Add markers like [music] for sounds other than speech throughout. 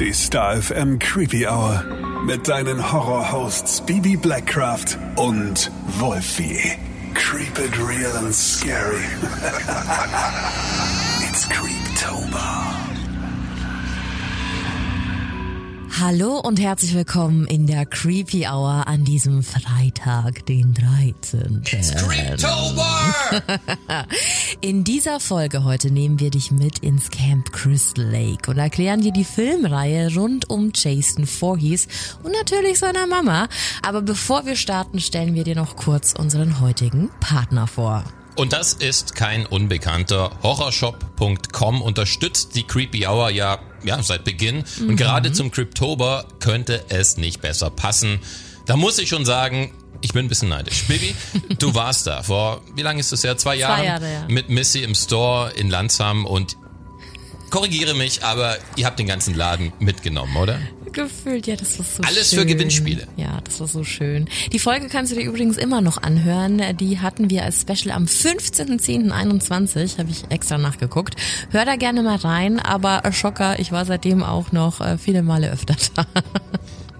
Die Star FM Creepy Hour. Mit deinen Horror-Hosts Bibi Blackcraft und Wolfie. Creep it real and scary. [laughs] It's Creeptober. Hallo und herzlich willkommen in der Creepy Hour an diesem Freitag, den 13. [laughs] In dieser Folge heute nehmen wir dich mit ins Camp Crystal Lake und erklären dir die Filmreihe rund um Jason Voorhees und natürlich seiner Mama. Aber bevor wir starten, stellen wir dir noch kurz unseren heutigen Partner vor. Und das ist kein Unbekannter. Horrorshop.com unterstützt die Creepy Hour ja, ja seit Beginn. Und gerade zum Cryptober könnte es nicht besser passen. Da muss ich schon sagen, ich bin ein bisschen neidisch. Bibi, du [laughs] warst da vor, wie lange ist das her? Zwei Jahren? Jahre, ja. Mit Missy im Store in Landsheim und korrigiere mich, aber ihr habt den ganzen Laden mitgenommen, oder? Gefühlt, ja, das war so Alles schön. für Gewinnspiele. Ja, das war so schön. Die Folge kannst du dir übrigens immer noch anhören. Die hatten wir als Special am 15.10.21, habe ich extra nachgeguckt. Hör da gerne mal rein, aber Schocker, ich war seitdem auch noch äh, viele Male öfter da. [laughs]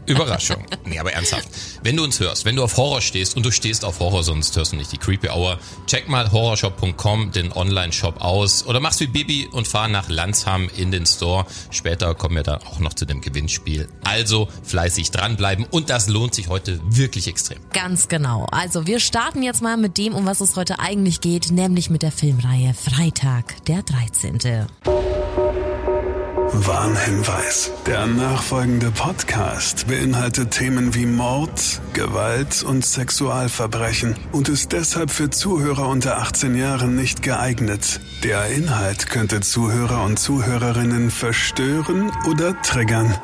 Überraschung. [laughs] Nee, aber ernsthaft. Wenn du uns hörst, wenn du auf Horror stehst und du stehst auf Horror, sonst hörst du nicht die Creepy Hour, check mal horrorshop.com, den Online-Shop aus oder mach's wie Bibi und fahr nach Landsham in den Store. Später kommen wir da auch noch zu dem Gewinnspiel. Also fleißig dranbleiben und das lohnt sich heute wirklich extrem. Ganz genau. Also wir starten jetzt mal mit dem, um was es heute eigentlich geht, nämlich mit der Filmreihe Freitag, der 13. Warnhinweis. Der nachfolgende Podcast beinhaltet Themen wie Mord, Gewalt und Sexualverbrechen und ist deshalb für Zuhörer unter 18 Jahren nicht geeignet. Der Inhalt könnte Zuhörer und Zuhörerinnen verstören oder triggern.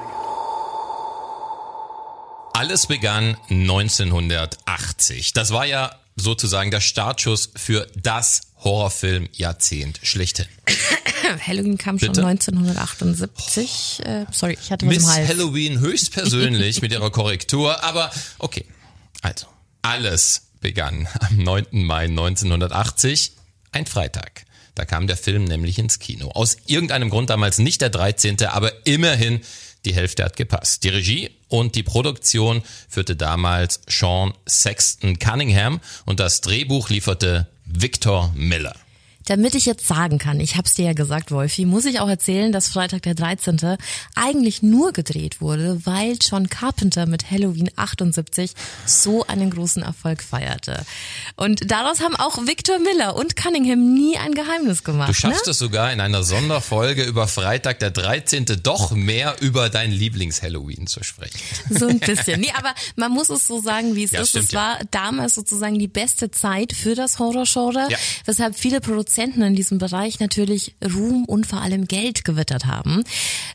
Alles begann 1980. Das war ja sozusagen der Startschuss für das Horrorfilm-Jahrzehnt schlechthin. [laughs] Halloween kam schon Bitte? 1978. Äh, sorry, ich hatte was Miss. Halloween höchstpersönlich mit ihrer Korrektur, aber okay. Also, alles begann am 9. Mai 1980, ein Freitag. Da kam der Film nämlich ins Kino. Aus irgendeinem Grund damals nicht der 13., aber immerhin die Hälfte hat gepasst. Die Regie und die Produktion führte damals Sean Sexton Cunningham und das Drehbuch lieferte Victor Miller. Damit ich jetzt sagen kann, ich hab's dir ja gesagt, Wolfi, muss ich auch erzählen, dass Freitag der 13. eigentlich nur gedreht wurde, weil John Carpenter mit Halloween 78 so einen großen Erfolg feierte. Und daraus haben auch Victor Miller und Cunningham nie ein Geheimnis gemacht. Du schaffst ne? es sogar in einer Sonderfolge über Freitag der 13. doch mehr über dein Lieblings-Halloween zu sprechen. So ein bisschen. Nee, aber man muss es so sagen, wie es Ja, ist. stimmt, es ja. war damals sozusagen die beste Zeit für das Horrorgenre, Ja. weshalb viele Produzenten in diesem Bereich natürlich Ruhm und vor allem Geld gewittert haben.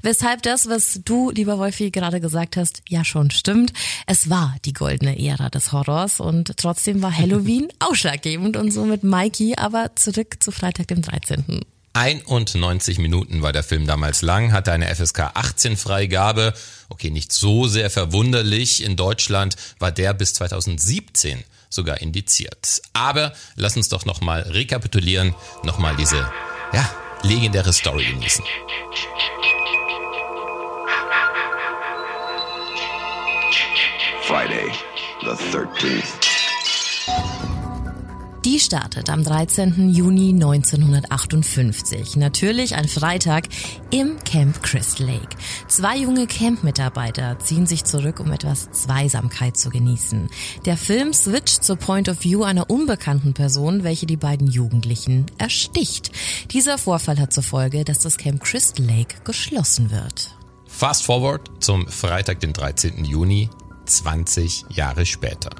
Weshalb das, was du, lieber Wolfi, gerade gesagt hast, ja schon stimmt. Es war die goldene Ära des Horrors und trotzdem war Halloween [laughs] ausschlaggebend und somit Mikey, aber zurück zu Freitag dem 13. 91 Minuten war der Film damals lang, hatte eine FSK 18 Freigabe. Okay, nicht so sehr verwunderlich. In Deutschland war der bis 2017 sogar indiziert. Aber lass uns doch nochmal rekapitulieren, nochmal diese, ja, legendäre Story genießen. Friday, the 13th. Die startet am 13. Juni 1958. Natürlich ein Freitag im Camp Crystal Lake. Zwei junge Camp-Mitarbeiter ziehen sich zurück, um etwas Zweisamkeit zu genießen. Der Film switcht zur Point of View einer unbekannten Person, welche die beiden Jugendlichen ersticht. Dieser Vorfall hat zur Folge, dass das Camp Crystal Lake geschlossen wird. Fast forward zum Freitag, den 13. Juni, 20 Jahre später.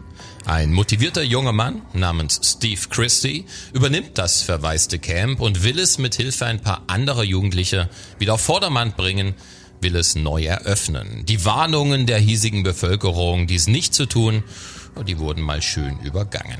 Ein motivierter junger Mann namens Steve Christie übernimmt das verwaiste Camp und will es mit Hilfe ein paar anderer Jugendlicher wieder auf Vordermann bringen, will es neu eröffnen. Die Warnungen der hiesigen Bevölkerung, dies nicht zu tun, die wurden mal schön übergangen.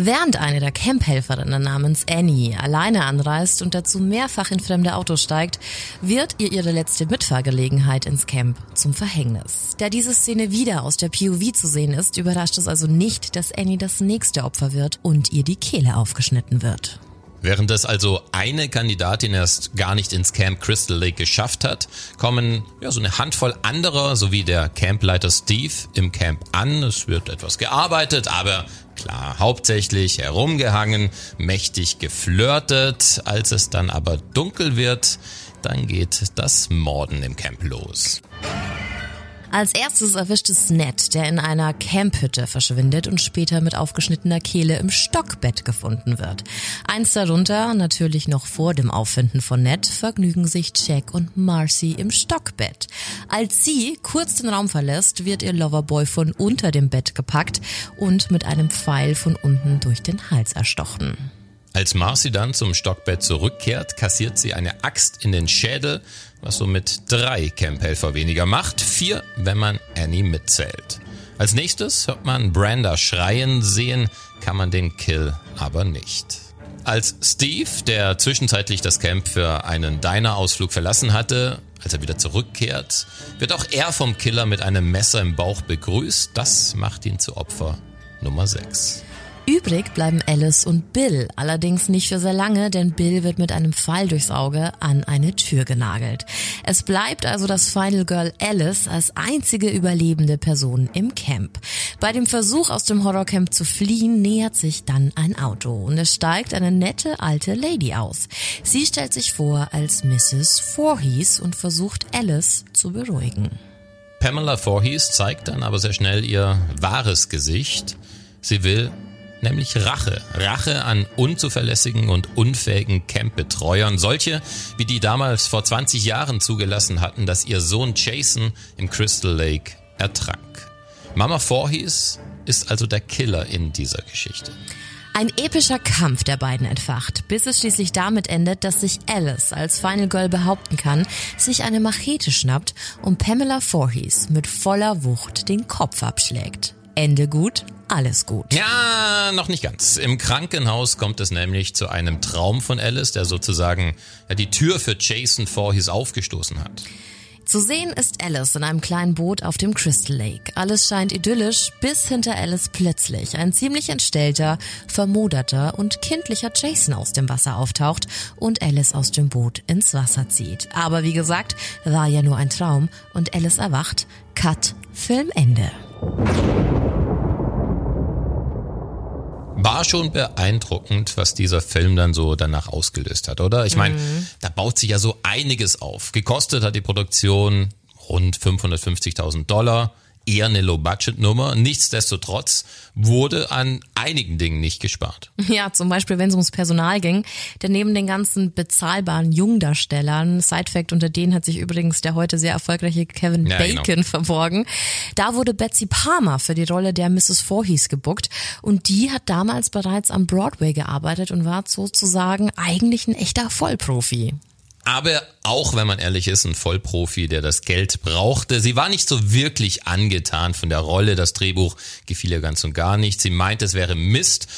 Während eine der Camphelferinnen namens Annie alleine anreist und dazu mehrfach in fremde Autos steigt, wird ihr ihre letzte Mitfahrgelegenheit ins Camp zum Verhängnis. Da diese Szene wieder aus der POV zu sehen ist, überrascht es also nicht, dass Annie das nächste Opfer wird und ihr die Kehle aufgeschnitten wird. Während es also eine Kandidatin erst gar nicht ins Camp Crystal Lake geschafft hat, kommen ja so eine Handvoll anderer sowie der Campleiter Steve im Camp an. Es wird etwas gearbeitet, aber klar, hauptsächlich herumgehangen, mächtig geflirtet. Als es dann aber dunkel wird, dann geht das Morden im Camp los. Als erstes erwischt es Ned, der in einer Camphütte verschwindet und später mit aufgeschnittener Kehle im Stockbett gefunden wird. Eins darunter, natürlich noch vor dem Auffinden von Ned, vergnügen sich Jack und Marcy im Stockbett. Als sie kurz den Raum verlässt, wird ihr Loverboy von unter dem Bett gepackt und mit einem Pfeil von unten durch den Hals erstochen. Als Marcy dann zum Stockbett zurückkehrt, kassiert sie eine Axt in den Schädel, was somit drei Camphelfer weniger macht, vier, wenn man Annie mitzählt. Als nächstes hört man Branda schreien, sehen kann man den Kill aber nicht. Als Steve, der zwischenzeitlich das Camp für einen Diner-Ausflug verlassen hatte, als er wieder zurückkehrt, wird auch er vom Killer mit einem Messer im Bauch begrüßt. Das macht ihn zu Opfer Nummer 6. Übrig bleiben Alice und Bill, allerdings nicht für sehr lange, denn Bill wird mit einem Pfeil durchs Auge an eine Tür genagelt. Es bleibt also das Final Girl Alice als einzige überlebende Person im Camp. Bei dem Versuch aus dem Horrorcamp zu fliehen nähert sich dann ein Auto und es steigt eine nette alte Lady aus. Sie stellt sich vor als Mrs. Voorhees und versucht Alice zu beruhigen. Pamela Voorhees zeigt dann aber sehr schnell ihr wahres Gesicht. Sie will nämlich Rache. Rache an unzuverlässigen und unfähigen Campbetreuern. Solche, wie die damals vor 20 Jahren zugelassen hatten, dass ihr Sohn Jason im Crystal Lake ertrank. Mama Voorhees ist also der Killer in dieser Geschichte. Ein epischer Kampf der beiden entfacht, bis es schließlich damit endet, dass sich Alice als Final Girl behaupten kann, sich eine Machete schnappt und Pamela Voorhees mit voller Wucht den Kopf abschlägt. Ende gut, alles gut. Ja, noch nicht ganz. Im Krankenhaus kommt es nämlich zu einem Traum von Alice, der sozusagen die Tür für Jason Voorhees aufgestoßen hat. Zu sehen ist Alice in einem kleinen Boot auf dem Crystal Lake. Alles scheint idyllisch, bis hinter Alice plötzlich ein ziemlich entstellter, vermoderter und kindlicher Jason aus dem Wasser auftaucht und Alice aus dem Boot ins Wasser zieht. Aber wie gesagt, war ja nur ein Traum und Alice erwacht. Cut, Filmende. War schon beeindruckend, was dieser Film dann so danach ausgelöst hat, oder? Ich meine, mhm. da baut sich ja so einiges auf. Gekostet hat die Produktion rund 550.000 Dollar eher eine Low-Budget-Nummer. Nichtsdestotrotz wurde an einigen Dingen nicht gespart. Ja, zum Beispiel, wenn es ums Personal ging. Denn neben den ganzen bezahlbaren Jungdarstellern, Sidefact, unter denen hat sich übrigens der heute sehr erfolgreiche Kevin ja, genau. Bacon genau. verborgen, da wurde Betsy Palmer für die Rolle der Mrs. Voorhees gebuckt. Und die hat damals bereits am Broadway gearbeitet und war sozusagen eigentlich ein echter Vollprofi aber auch wenn man ehrlich ist, ein Vollprofi, der das Geld brauchte. Sie war nicht so wirklich angetan von der Rolle. Das Drehbuch gefiel ihr ganz und gar nicht. Sie meint, es wäre Mist.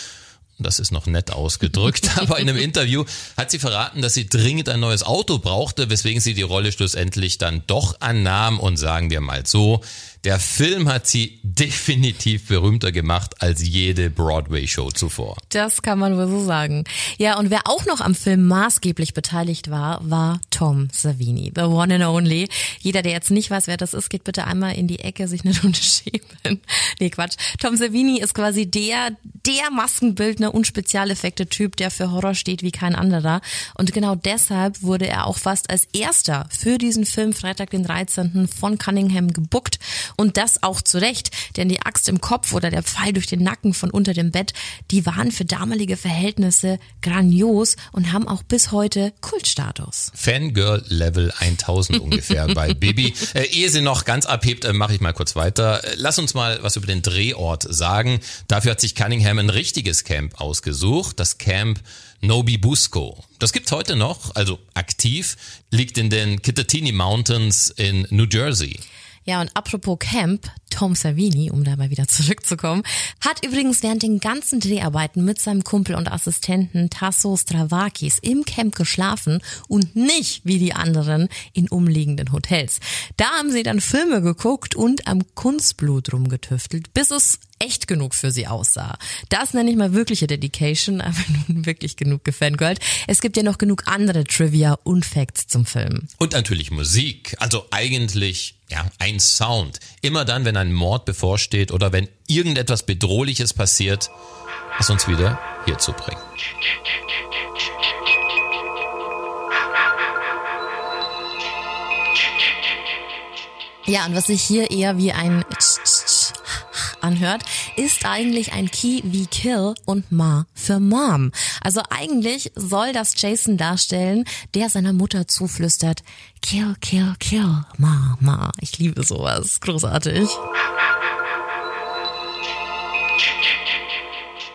Das ist noch nett ausgedrückt, [laughs] aber in einem Interview hat sie verraten, dass sie dringend ein neues Auto brauchte, weswegen sie die Rolle schlussendlich dann doch annahm und sagen wir mal so, der Film hat sie definitiv berühmter gemacht als jede Broadway-Show zuvor. Das kann man wohl so sagen. Ja, und wer auch noch am Film maßgeblich beteiligt war, war Tom Savini, the one and only. Jeder, der jetzt nicht weiß, wer das ist, geht bitte einmal in die Ecke sich eine Runde [laughs] schämen. Nee, Quatsch. Tom Savini ist quasi der, der Maskenbildner und Spezialeffekte-Typ, der für Horror steht wie kein anderer. Und genau deshalb wurde er auch fast als erster für diesen Film Freitag den 13. von Cunningham gebuckt und das auch zu Recht, denn die Axt im Kopf oder der Pfeil durch den Nacken von unter dem Bett, die waren für damalige Verhältnisse grandios und haben auch bis heute Kultstatus. Fangirl Level 1000 [laughs] ungefähr bei Bibi. Äh, ehe sie noch ganz abhebt, äh, mache ich mal kurz weiter. Äh, lass uns mal was über den Drehort sagen. Dafür hat sich Cunningham ein richtiges Camp ausgesucht, das Camp Nobi Busco. Das gibt's heute noch, also aktiv, liegt in den Kittatinny Mountains in New Jersey. Ja, und apropos Camp, Tom Savini, um da mal wieder zurückzukommen, hat übrigens während den ganzen Dreharbeiten mit seinem Kumpel und Assistenten Tasso Stravakis im Camp geschlafen und nicht wie die anderen in umliegenden Hotels. Da haben sie dann Filme geguckt und am Kunstblut rumgetüftelt, bis es echt genug für sie aussah. Das nenne ich mal wirkliche Dedication, [laughs] aber nun wirklich genug gefangirlt. Es gibt ja noch genug andere Trivia und Facts zum Film. Und natürlich Musik. Also eigentlich, ja, ein Sound. Immer dann, wenn ein Mord bevorsteht oder wenn irgendetwas Bedrohliches passiert, was uns wieder hierzu bringt. Ja, und was sich hier eher wie ein anhört, ist eigentlich ein Key wie Kill und Ma für Mom. Also eigentlich soll das Jason darstellen, der seiner Mutter zuflüstert, Kill, Kill, Kill, Ma, Ma. Ich liebe sowas. Großartig.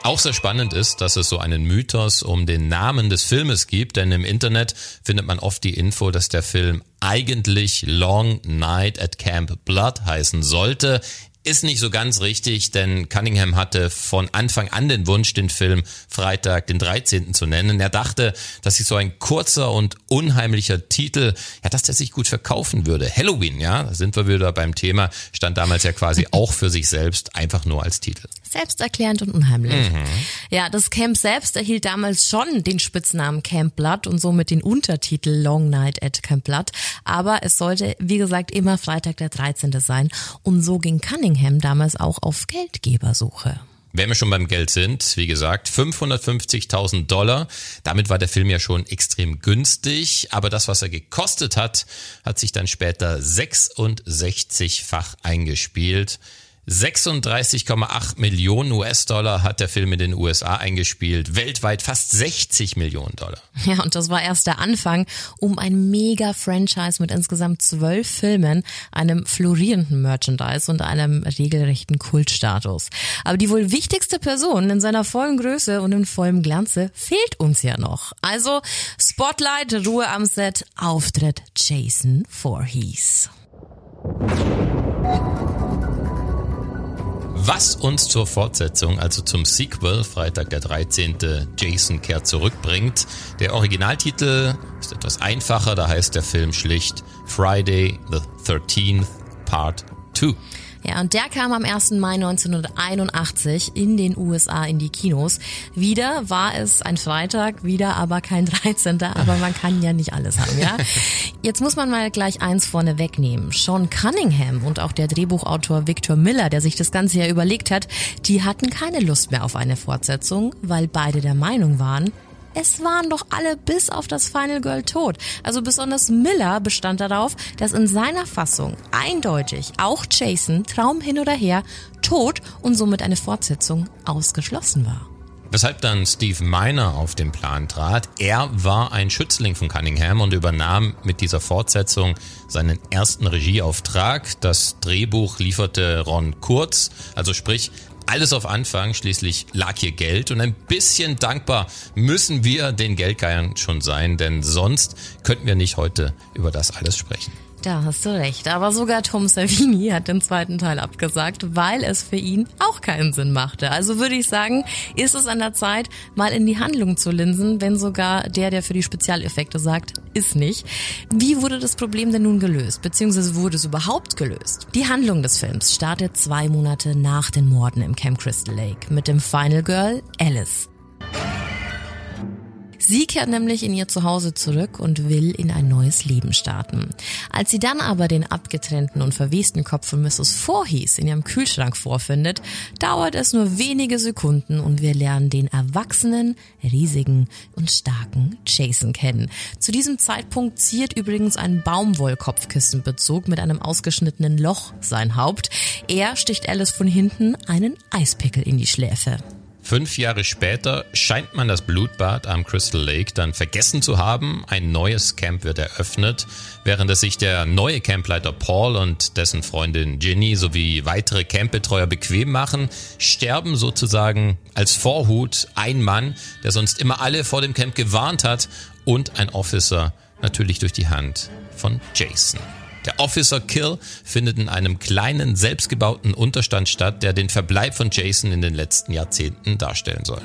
Auch sehr spannend ist, dass es so einen Mythos um den Namen des Filmes gibt, denn im Internet findet man oft die Info, dass der Film eigentlich Long Night at Camp Blood heißen sollte. Ist nicht so ganz richtig, denn Cunningham hatte von Anfang an den Wunsch, den Film Freitag den 13. zu nennen. Er dachte, dass sich so ein kurzer und unheimlicher Titel, ja, dass der sich gut verkaufen würde. Halloween, ja, da sind wir wieder beim Thema, stand damals ja quasi [laughs] auch für sich selbst, einfach nur als Titel. Selbsterklärend und unheimlich. Mhm. Ja, das Camp selbst erhielt damals schon den Spitznamen Camp Blood und somit den Untertitel Long Night at Camp Blood. Aber es sollte, wie gesagt, immer Freitag der 13. sein. Und so ging Cunningham damals auch auf Geldgebersuche. Wenn wir schon beim Geld sind, wie gesagt, 550.000 Dollar. Damit war der Film ja schon extrem günstig, aber das, was er gekostet hat, hat sich dann später 66-fach eingespielt. 36,8 Millionen US-Dollar hat der Film in den USA eingespielt, weltweit fast 60 Millionen Dollar. Ja, und das war erst der Anfang, um ein Mega-Franchise mit insgesamt zwölf Filmen, einem florierenden Merchandise und einem regelrechten Kultstatus. Aber die wohl wichtigste Person in seiner vollen Größe und in vollem Glanze fehlt uns ja noch. Also Spotlight, Ruhe am Set, Auftritt Jason Voorhees. Was uns zur Fortsetzung, also zum Sequel, Freitag der 13. Jason kehrt zurückbringt. Der Originaltitel ist etwas einfacher, da heißt der Film schlicht Friday the 13th Part 2. Ja, und der kam am 1. Mai 1981 in den USA in die Kinos. Wieder war es ein Freitag, wieder aber kein 13. Aber man kann ja nicht alles haben, ja? [laughs] Jetzt muss man mal gleich eins vorne wegnehmen. Sean Cunningham und auch der Drehbuchautor Victor Miller, der sich das Ganze ja überlegt hat, die hatten keine Lust mehr auf eine Fortsetzung, weil beide der Meinung waren, es waren doch alle bis auf das Final Girl tot. Also besonders Miller bestand darauf, dass in seiner Fassung eindeutig auch Jason, Traum hin oder her, tot und somit eine Fortsetzung ausgeschlossen war. Weshalb dann Steve Miner auf den Plan trat. Er war ein Schützling von Cunningham und übernahm mit dieser Fortsetzung seinen ersten Regieauftrag. Das Drehbuch lieferte Ron Kurz, also sprich alles auf Anfang, schließlich lag hier Geld und ein bisschen dankbar müssen wir den Geldgeiern schon sein, denn sonst könnten wir nicht heute über das alles sprechen. Da hast du recht. Aber sogar Tom Savini [laughs] hat den zweiten Teil abgesagt, weil es für ihn auch keinen Sinn machte. Also würde ich sagen, ist es an der Zeit, mal in die Handlung zu linsen, wenn sogar der, der für die Spezialeffekte sagt, ist nicht. Wie wurde das Problem denn nun gelöst? Beziehungsweise wurde es überhaupt gelöst? Die Handlung des Films startet zwei Monate nach den Morden im Camp Crystal Lake mit dem Final Girl Alice. Sie kehrt nämlich in ihr Zuhause zurück und will in ein neues Leben starten. Als sie dann aber den abgetrennten und verwesten Kopf von Mrs. Voorhees in ihrem Kühlschrank vorfindet, dauert es nur wenige Sekunden und wir lernen den erwachsenen, riesigen und starken Jason kennen. Zu diesem Zeitpunkt ziert übrigens ein Baumwollkopfkissenbezug mit einem ausgeschnittenen Loch sein Haupt. Er sticht Alice von hinten einen Eispickel in die Schläfe. Fünf Jahre später scheint man das Blutbad am Crystal Lake dann vergessen zu haben. Ein neues Camp wird eröffnet, während es sich der neue Campleiter Paul und dessen Freundin Ginny sowie weitere Campbetreuer bequem machen, sterben sozusagen als Vorhut ein Mann, der sonst immer alle vor dem Camp gewarnt hat und ein Officer natürlich durch die Hand von Jason. Der Officer Kill findet in einem kleinen, selbstgebauten Unterstand statt, der den Verbleib von Jason in den letzten Jahrzehnten darstellen soll.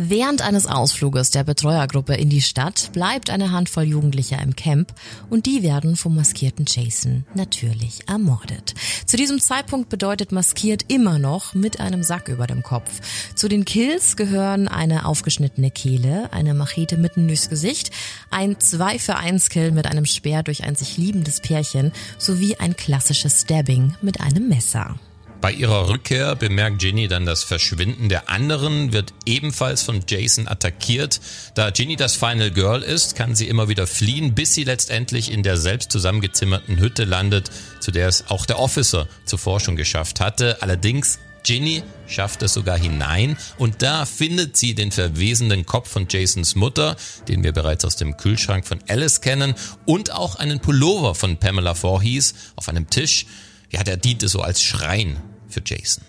Während eines Ausfluges der Betreuergruppe in die Stadt bleibt eine Handvoll Jugendlicher im Camp und die werden vom maskierten Jason natürlich ermordet. Zu diesem Zeitpunkt bedeutet maskiert immer noch mit einem Sack über dem Kopf. Zu den Kills gehören eine aufgeschnittene Kehle, eine Machete mitten durchs Gesicht, ein 2 für 1 Kill mit einem Speer durch ein sich liebendes Pärchen sowie ein klassisches Stabbing mit einem Messer. Bei ihrer Rückkehr bemerkt Ginny dann das Verschwinden der anderen, wird ebenfalls von Jason attackiert. Da Ginny das Final Girl ist, kann sie immer wieder fliehen, bis sie letztendlich in der selbst zusammengezimmerten Hütte landet, zu der es auch der Officer zuvor schon geschafft hatte. Allerdings Ginny schafft es sogar hinein und da findet sie den verwesenden Kopf von Jasons Mutter, den wir bereits aus dem Kühlschrank von Alice kennen, und auch einen Pullover von Pamela Voorhees auf einem Tisch. Ja, der diente so als Schrein für Jason.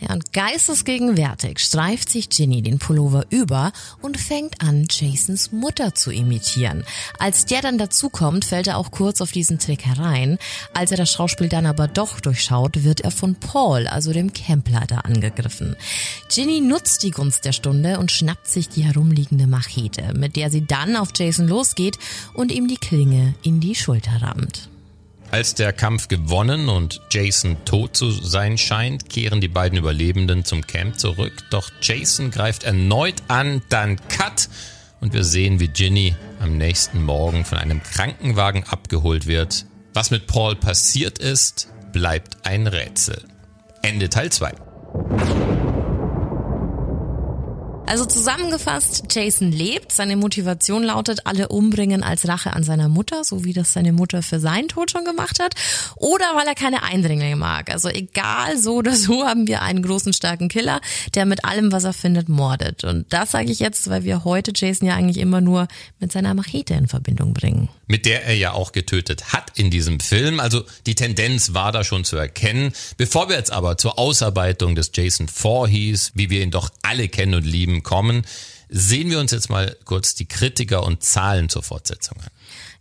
Ja, und geistesgegenwärtig streift sich Ginny den Pullover über und fängt an, Jasons Mutter zu imitieren. Als der dann dazukommt, fällt er auch kurz auf diesen Trick herein. Als er das Schauspiel dann aber doch durchschaut, wird er von Paul, also dem Campleiter, angegriffen. Ginny nutzt die Gunst der Stunde und schnappt sich die herumliegende Machete, mit der sie dann auf Jason losgeht und ihm die Klinge in die Schulter rammt. Als der Kampf gewonnen und Jason tot zu sein scheint, kehren die beiden Überlebenden zum Camp zurück. Doch Jason greift erneut an, dann Cut und wir sehen, wie Ginny am nächsten Morgen von einem Krankenwagen abgeholt wird. Was mit Paul passiert ist, bleibt ein Rätsel. Ende Teil 2. Also zusammengefasst, Jason lebt. Seine Motivation lautet, alle umbringen als Rache an seiner Mutter, so wie das seine Mutter für seinen Tod schon gemacht hat. Oder weil er keine Eindringlinge mag. Also egal, so oder so haben wir einen großen, starken Killer, der mit allem, was er findet, mordet. Und das sage ich jetzt, weil wir heute Jason ja eigentlich immer nur mit seiner Machete in Verbindung bringen. Mit der er ja auch getötet hat in diesem Film. Also die Tendenz war da schon zu erkennen. Bevor wir jetzt aber zur Ausarbeitung des Jason Voorhees, wie wir ihn doch alle kennen und lieben, kommen, sehen wir uns jetzt mal kurz die Kritiker und Zahlen zur Fortsetzung an.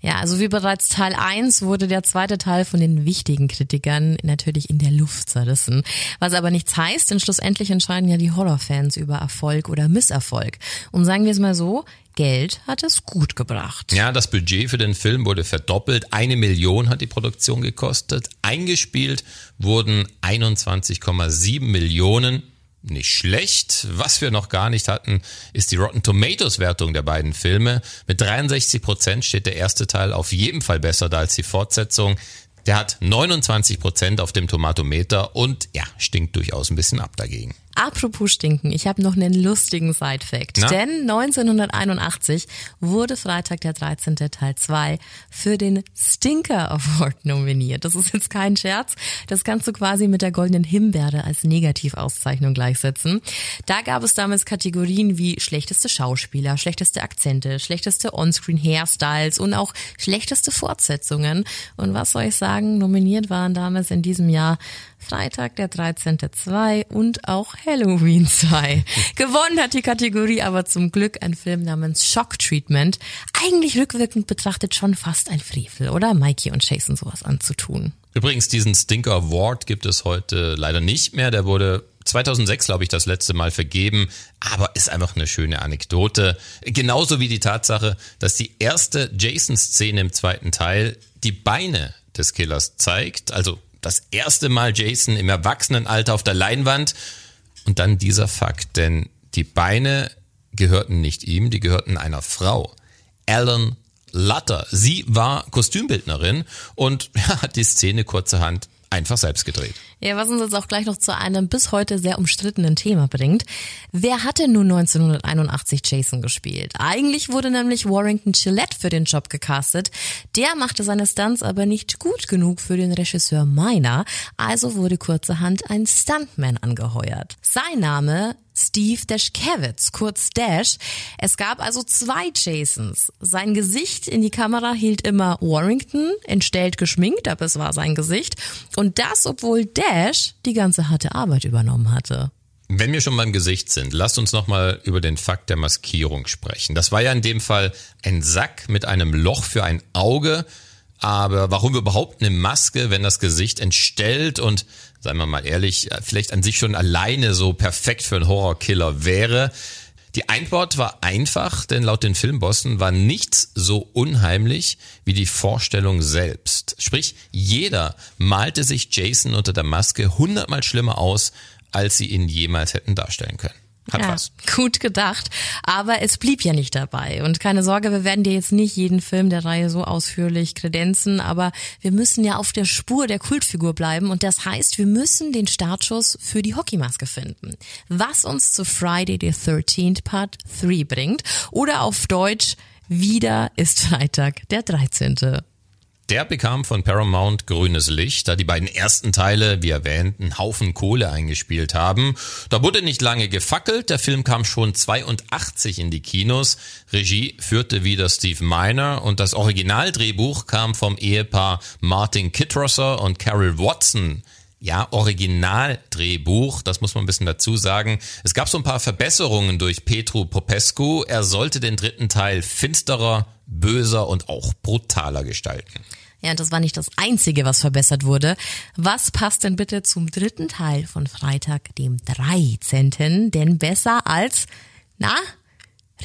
Ja, also wie bereits Teil 1 wurde der zweite Teil von den wichtigen Kritikern natürlich in der Luft zerrissen. Was aber nichts heißt, denn schlussendlich entscheiden ja die Horrorfans über Erfolg oder Misserfolg. Und sagen wir es mal so, Geld hat es gut gebracht. Ja, das Budget für den Film wurde verdoppelt. Eine Million hat die Produktion gekostet. Eingespielt wurden 21,7 Millionen nicht schlecht. Was wir noch gar nicht hatten, ist die Rotten Tomatoes Wertung der beiden Filme. Mit 63 Prozent steht der erste Teil auf jeden Fall besser da als die Fortsetzung. Der hat 29 Prozent auf dem Tomatometer und ja, stinkt durchaus ein bisschen ab dagegen. Apropos stinken, ich habe noch einen lustigen Side-Fact. Denn 1981 wurde Freitag der 13. Teil 2 für den Stinker Award nominiert. Das ist jetzt kein Scherz. Das kannst du quasi mit der goldenen Himbeere als Negativauszeichnung gleichsetzen. Da gab es damals Kategorien wie schlechteste Schauspieler, schlechteste Akzente, schlechteste Onscreen-Hairstyles und auch schlechteste Fortsetzungen. Und was soll ich sagen, nominiert waren damals in diesem Jahr Freitag der 13. 2 und auch Halloween 2. [laughs] Gewonnen hat die Kategorie aber zum Glück ein Film namens Shock Treatment. Eigentlich rückwirkend betrachtet schon fast ein Frevel, oder Mikey und Jason sowas anzutun. Übrigens, diesen Stinker Award gibt es heute leider nicht mehr. Der wurde 2006, glaube ich, das letzte Mal vergeben, aber ist einfach eine schöne Anekdote. Genauso wie die Tatsache, dass die erste Jason-Szene im zweiten Teil die Beine des Killers zeigt, also das erste Mal Jason im Erwachsenenalter auf der Leinwand und dann dieser Fakt, denn die Beine gehörten nicht ihm, die gehörten einer Frau. Alan Lutter. Sie war Kostümbildnerin und [laughs] hat die Szene kurzerhand einfach selbst gedreht. Ja, was uns jetzt auch gleich noch zu einem bis heute sehr umstrittenen Thema bringt. Wer hatte nun 1981 Jason gespielt? Eigentlich wurde nämlich Warrington Gillette für den Job gecastet. Der machte seine Stunts aber nicht gut genug für den Regisseur Miner, also wurde kurzerhand ein Stuntman angeheuert. Sein Name Steve Dashkevitz, kurz Dash. Es gab also zwei Jasons. Sein Gesicht in die Kamera hielt immer Warrington, entstellt geschminkt, aber es war sein Gesicht. Und das, obwohl Dash die ganze harte Arbeit übernommen hatte. Wenn wir schon beim Gesicht sind, lasst uns nochmal über den Fakt der Maskierung sprechen. Das war ja in dem Fall ein Sack mit einem Loch für ein Auge, Aber warum überhaupt eine Maske, wenn das Gesicht entstellt und, seien wir mal ehrlich, vielleicht an sich schon alleine so perfekt für einen Horrorkiller wäre? Die Antwort war einfach, denn laut den Filmbossen war nichts so unheimlich wie die Vorstellung selbst. Sprich, jeder malte sich Jason unter der Maske hundertmal schlimmer aus, als sie ihn jemals hätten darstellen können. Hat ja, was. Gut gedacht. Aber es blieb ja nicht dabei. Und keine Sorge, wir werden dir jetzt nicht jeden Film der Reihe so ausführlich kredenzen, aber wir müssen ja auf der Spur der Kultfigur bleiben. Und das heißt, wir müssen den Startschuss für die Hockeymaske finden. Was uns zu Friday the 13th Part 3 bringt. Oder auf Deutsch, wieder ist Freitag der 13. Der bekam von Paramount grünes Licht, da die beiden ersten Teile, wie erwähnt, einen Haufen Kohle eingespielt haben. Da wurde nicht lange gefackelt, der Film kam schon 82 in die Kinos. Regie führte wieder Steve Miner und das Originaldrehbuch kam vom Ehepaar Martin Kitrosser und Carol Watson ja, Originaldrehbuch, das muss man ein bisschen dazu sagen. Es gab so ein paar Verbesserungen durch Petru Popescu. Er sollte den dritten Teil finsterer, böser und auch brutaler gestalten. Ja, das war nicht das Einzige, was verbessert wurde. Was passt denn bitte zum dritten Teil von Freitag, dem 13.? Denn besser als, na,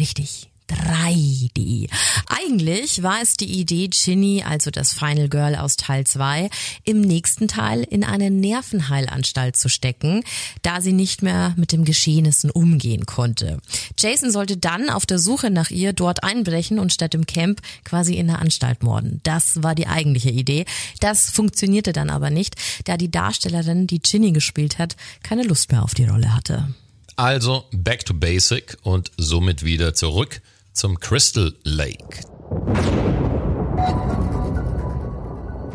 richtig, 3D. Eigentlich war es die Idee, Ginny, also das Final Girl aus Teil 2, im nächsten Teil in eine Nervenheilanstalt zu stecken, da sie nicht mehr mit dem Geschehnissen umgehen konnte. Jason sollte dann auf der Suche nach ihr dort einbrechen und statt im Camp quasi in der Anstalt morden. Das war die eigentliche Idee. Das funktionierte dann aber nicht, da die Darstellerin, die Ginny gespielt hat, keine Lust mehr auf die Rolle hatte. Also back to basic und somit wieder zurück zum Crystal Lake.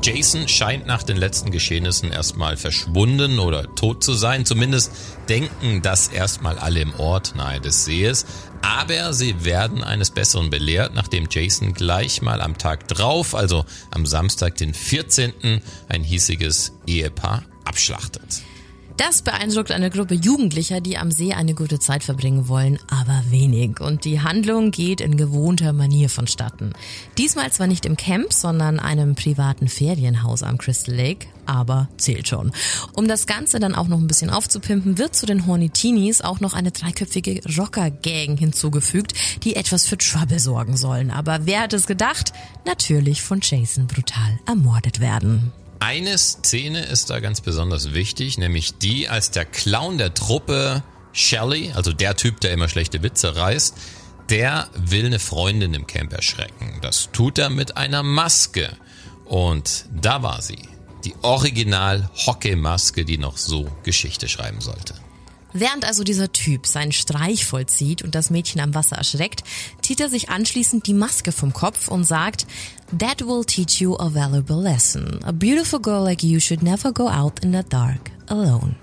Jason scheint nach den letzten Geschehnissen erstmal verschwunden oder tot zu sein. Zumindest denken das erstmal alle im Ort nahe des Sees. Aber sie werden eines Besseren belehrt, nachdem Jason gleich mal am Tag drauf, also am Samstag, den 14., ein hiesiges Ehepaar abschlachtet. Das beeindruckt eine Gruppe Jugendlicher, die am See eine gute Zeit verbringen wollen, aber wenig. Und die Handlung geht in gewohnter Manier vonstatten. Diesmal zwar nicht im Camp, sondern einem privaten Ferienhaus am Crystal Lake, aber zählt schon. Um das Ganze dann auch noch ein bisschen aufzupimpen, wird zu den Horny Teenies auch noch eine dreiköpfige Rocker-Gang hinzugefügt, die etwas für Trouble sorgen sollen. Aber wer hat es gedacht? Natürlich von Jason brutal ermordet werden. Eine Szene ist da ganz besonders wichtig, nämlich die, als der Clown der Truppe Shelly, also der Typ, der immer schlechte Witze reißt, der will eine Freundin im Camp erschrecken. Das tut er mit einer Maske. Und da war sie. Die Original-Hockey-Maske, die noch so Geschichte schreiben sollte. Während also dieser Typ seinen Streich vollzieht und das Mädchen am Wasser erschreckt, zieht er sich anschließend die Maske vom Kopf und sagt, That will teach you a valuable lesson. A beautiful girl like you should never go out in the dark alone.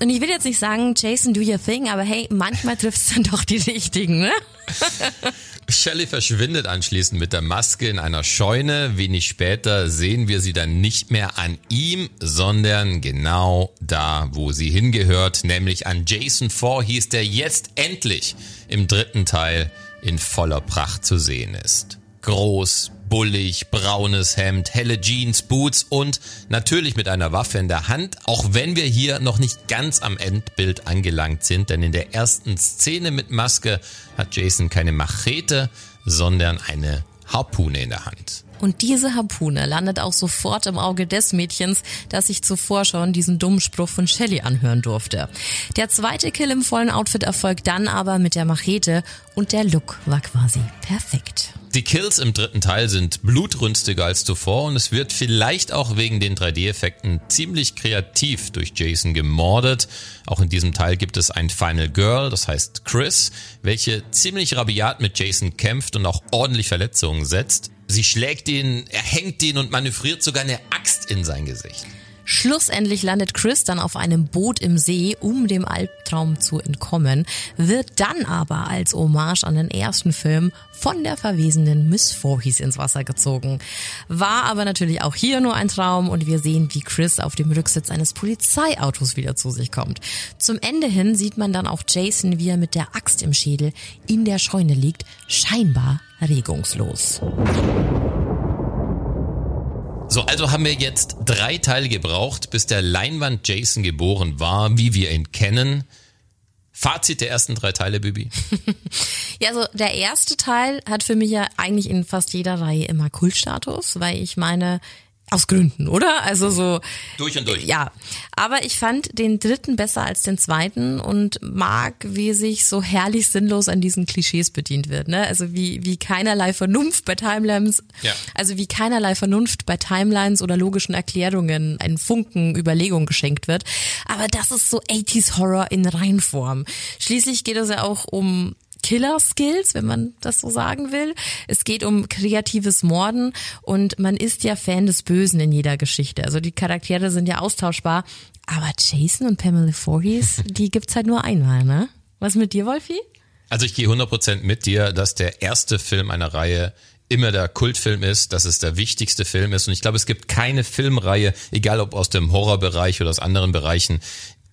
Und ich will jetzt nicht sagen, Jason, do your thing, aber hey, manchmal trifft es dann doch die richtigen, ne? [laughs] Shelley verschwindet anschließend mit der Maske in einer Scheune. Wenig später sehen wir sie dann nicht mehr an ihm, sondern genau da, wo sie hingehört, nämlich an Jason Voorhees, der jetzt endlich im dritten Teil in voller Pracht zu sehen ist. Groß, bullig, braunes Hemd, helle Jeans, Boots und natürlich mit einer Waffe in der Hand, auch wenn wir hier noch nicht ganz am Endbild angelangt sind, denn in der ersten Szene mit Maske hat Jason keine Machete, sondern eine Harpune in der Hand. Und diese Harpune landet auch sofort im Auge des Mädchens, das sich zuvor schon diesen dummen Spruch von Shelley anhören durfte. Der zweite Kill im vollen Outfit erfolgt dann aber mit der Machete und der Look war quasi perfekt. Die Kills im dritten Teil sind blutrünstiger als zuvor und es wird vielleicht auch wegen den 3D-Effekten ziemlich kreativ durch Jason gemordet. Auch in diesem Teil gibt es ein Final Girl, das heißt Chris, welche ziemlich rabiat mit Jason kämpft und auch ordentlich Verletzungen setzt. Sie schlägt ihn, er hängt ihn und manövriert sogar eine Axt in sein Gesicht. Schlussendlich landet Chris dann auf einem Boot im See, um dem Albtraum zu entkommen, wird dann aber als Hommage an den ersten Film von der verwesenen Miss Voorhees ins Wasser gezogen. War aber natürlich auch hier nur ein Traum und wir sehen, wie Chris auf dem Rücksitz eines Polizeiautos wieder zu sich kommt. Zum Ende hin sieht man dann auch Jason, wie er mit der Axt im Schädel in der Scheune liegt, scheinbar regungslos. So, also haben wir jetzt drei Teile gebraucht, bis der Leinwand Jason geboren war, wie wir ihn kennen. Fazit der ersten drei Teile, Bibi. [laughs] Ja, also der erste Teil hat für mich ja eigentlich in fast jeder Reihe immer Kultstatus, weil ich meine, aus Gründen, oder? Also so. Durch und durch. Ja. Aber ich fand den dritten besser als den zweiten und mag, wie sich so herrlich sinnlos an diesen Klischees bedient wird, ne? Also wie, wie keinerlei Vernunft bei Timelines, Ja. also wie keinerlei Vernunft bei Timelines oder logischen Erklärungen einen Funken Überlegung geschenkt wird. Aber das ist so 80s Horror in Reinform. Schließlich geht es ja auch um Killer Skills, wenn man das so sagen will. Es geht um kreatives Morden und man ist ja Fan des Bösen in jeder Geschichte. Also die Charaktere sind ja austauschbar. Aber Jason und Pamela Voorhees, [laughs] die gibt's halt nur einmal, ne? Was mit dir, Wolfi? Also ich gehe 100% mit dir, dass der erste Film einer Reihe immer der Kultfilm ist, dass es der wichtigste Film ist. Und ich glaube, es gibt keine Filmreihe, egal ob aus dem Horrorbereich oder aus anderen Bereichen,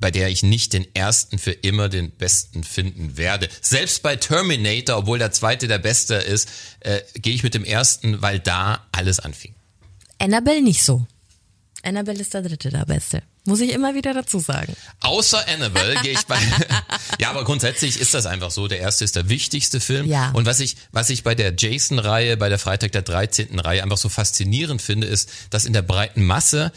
bei der ich nicht den ersten für immer den besten finden werde. Selbst bei Terminator, obwohl der zweite der beste ist, äh, gehe ich mit dem ersten, weil da alles anfing. Annabelle nicht so. Annabelle ist der dritte der beste. Muss ich immer wieder dazu sagen. Außer Annabelle gehe ich bei. [laughs] ja, aber grundsätzlich ist das einfach so. Der erste ist der wichtigste Film. Ja. Und was ich, was ich bei der Jason-Reihe, bei der Freitag der 13. Reihe einfach so faszinierend finde, ist, dass in der breiten Masse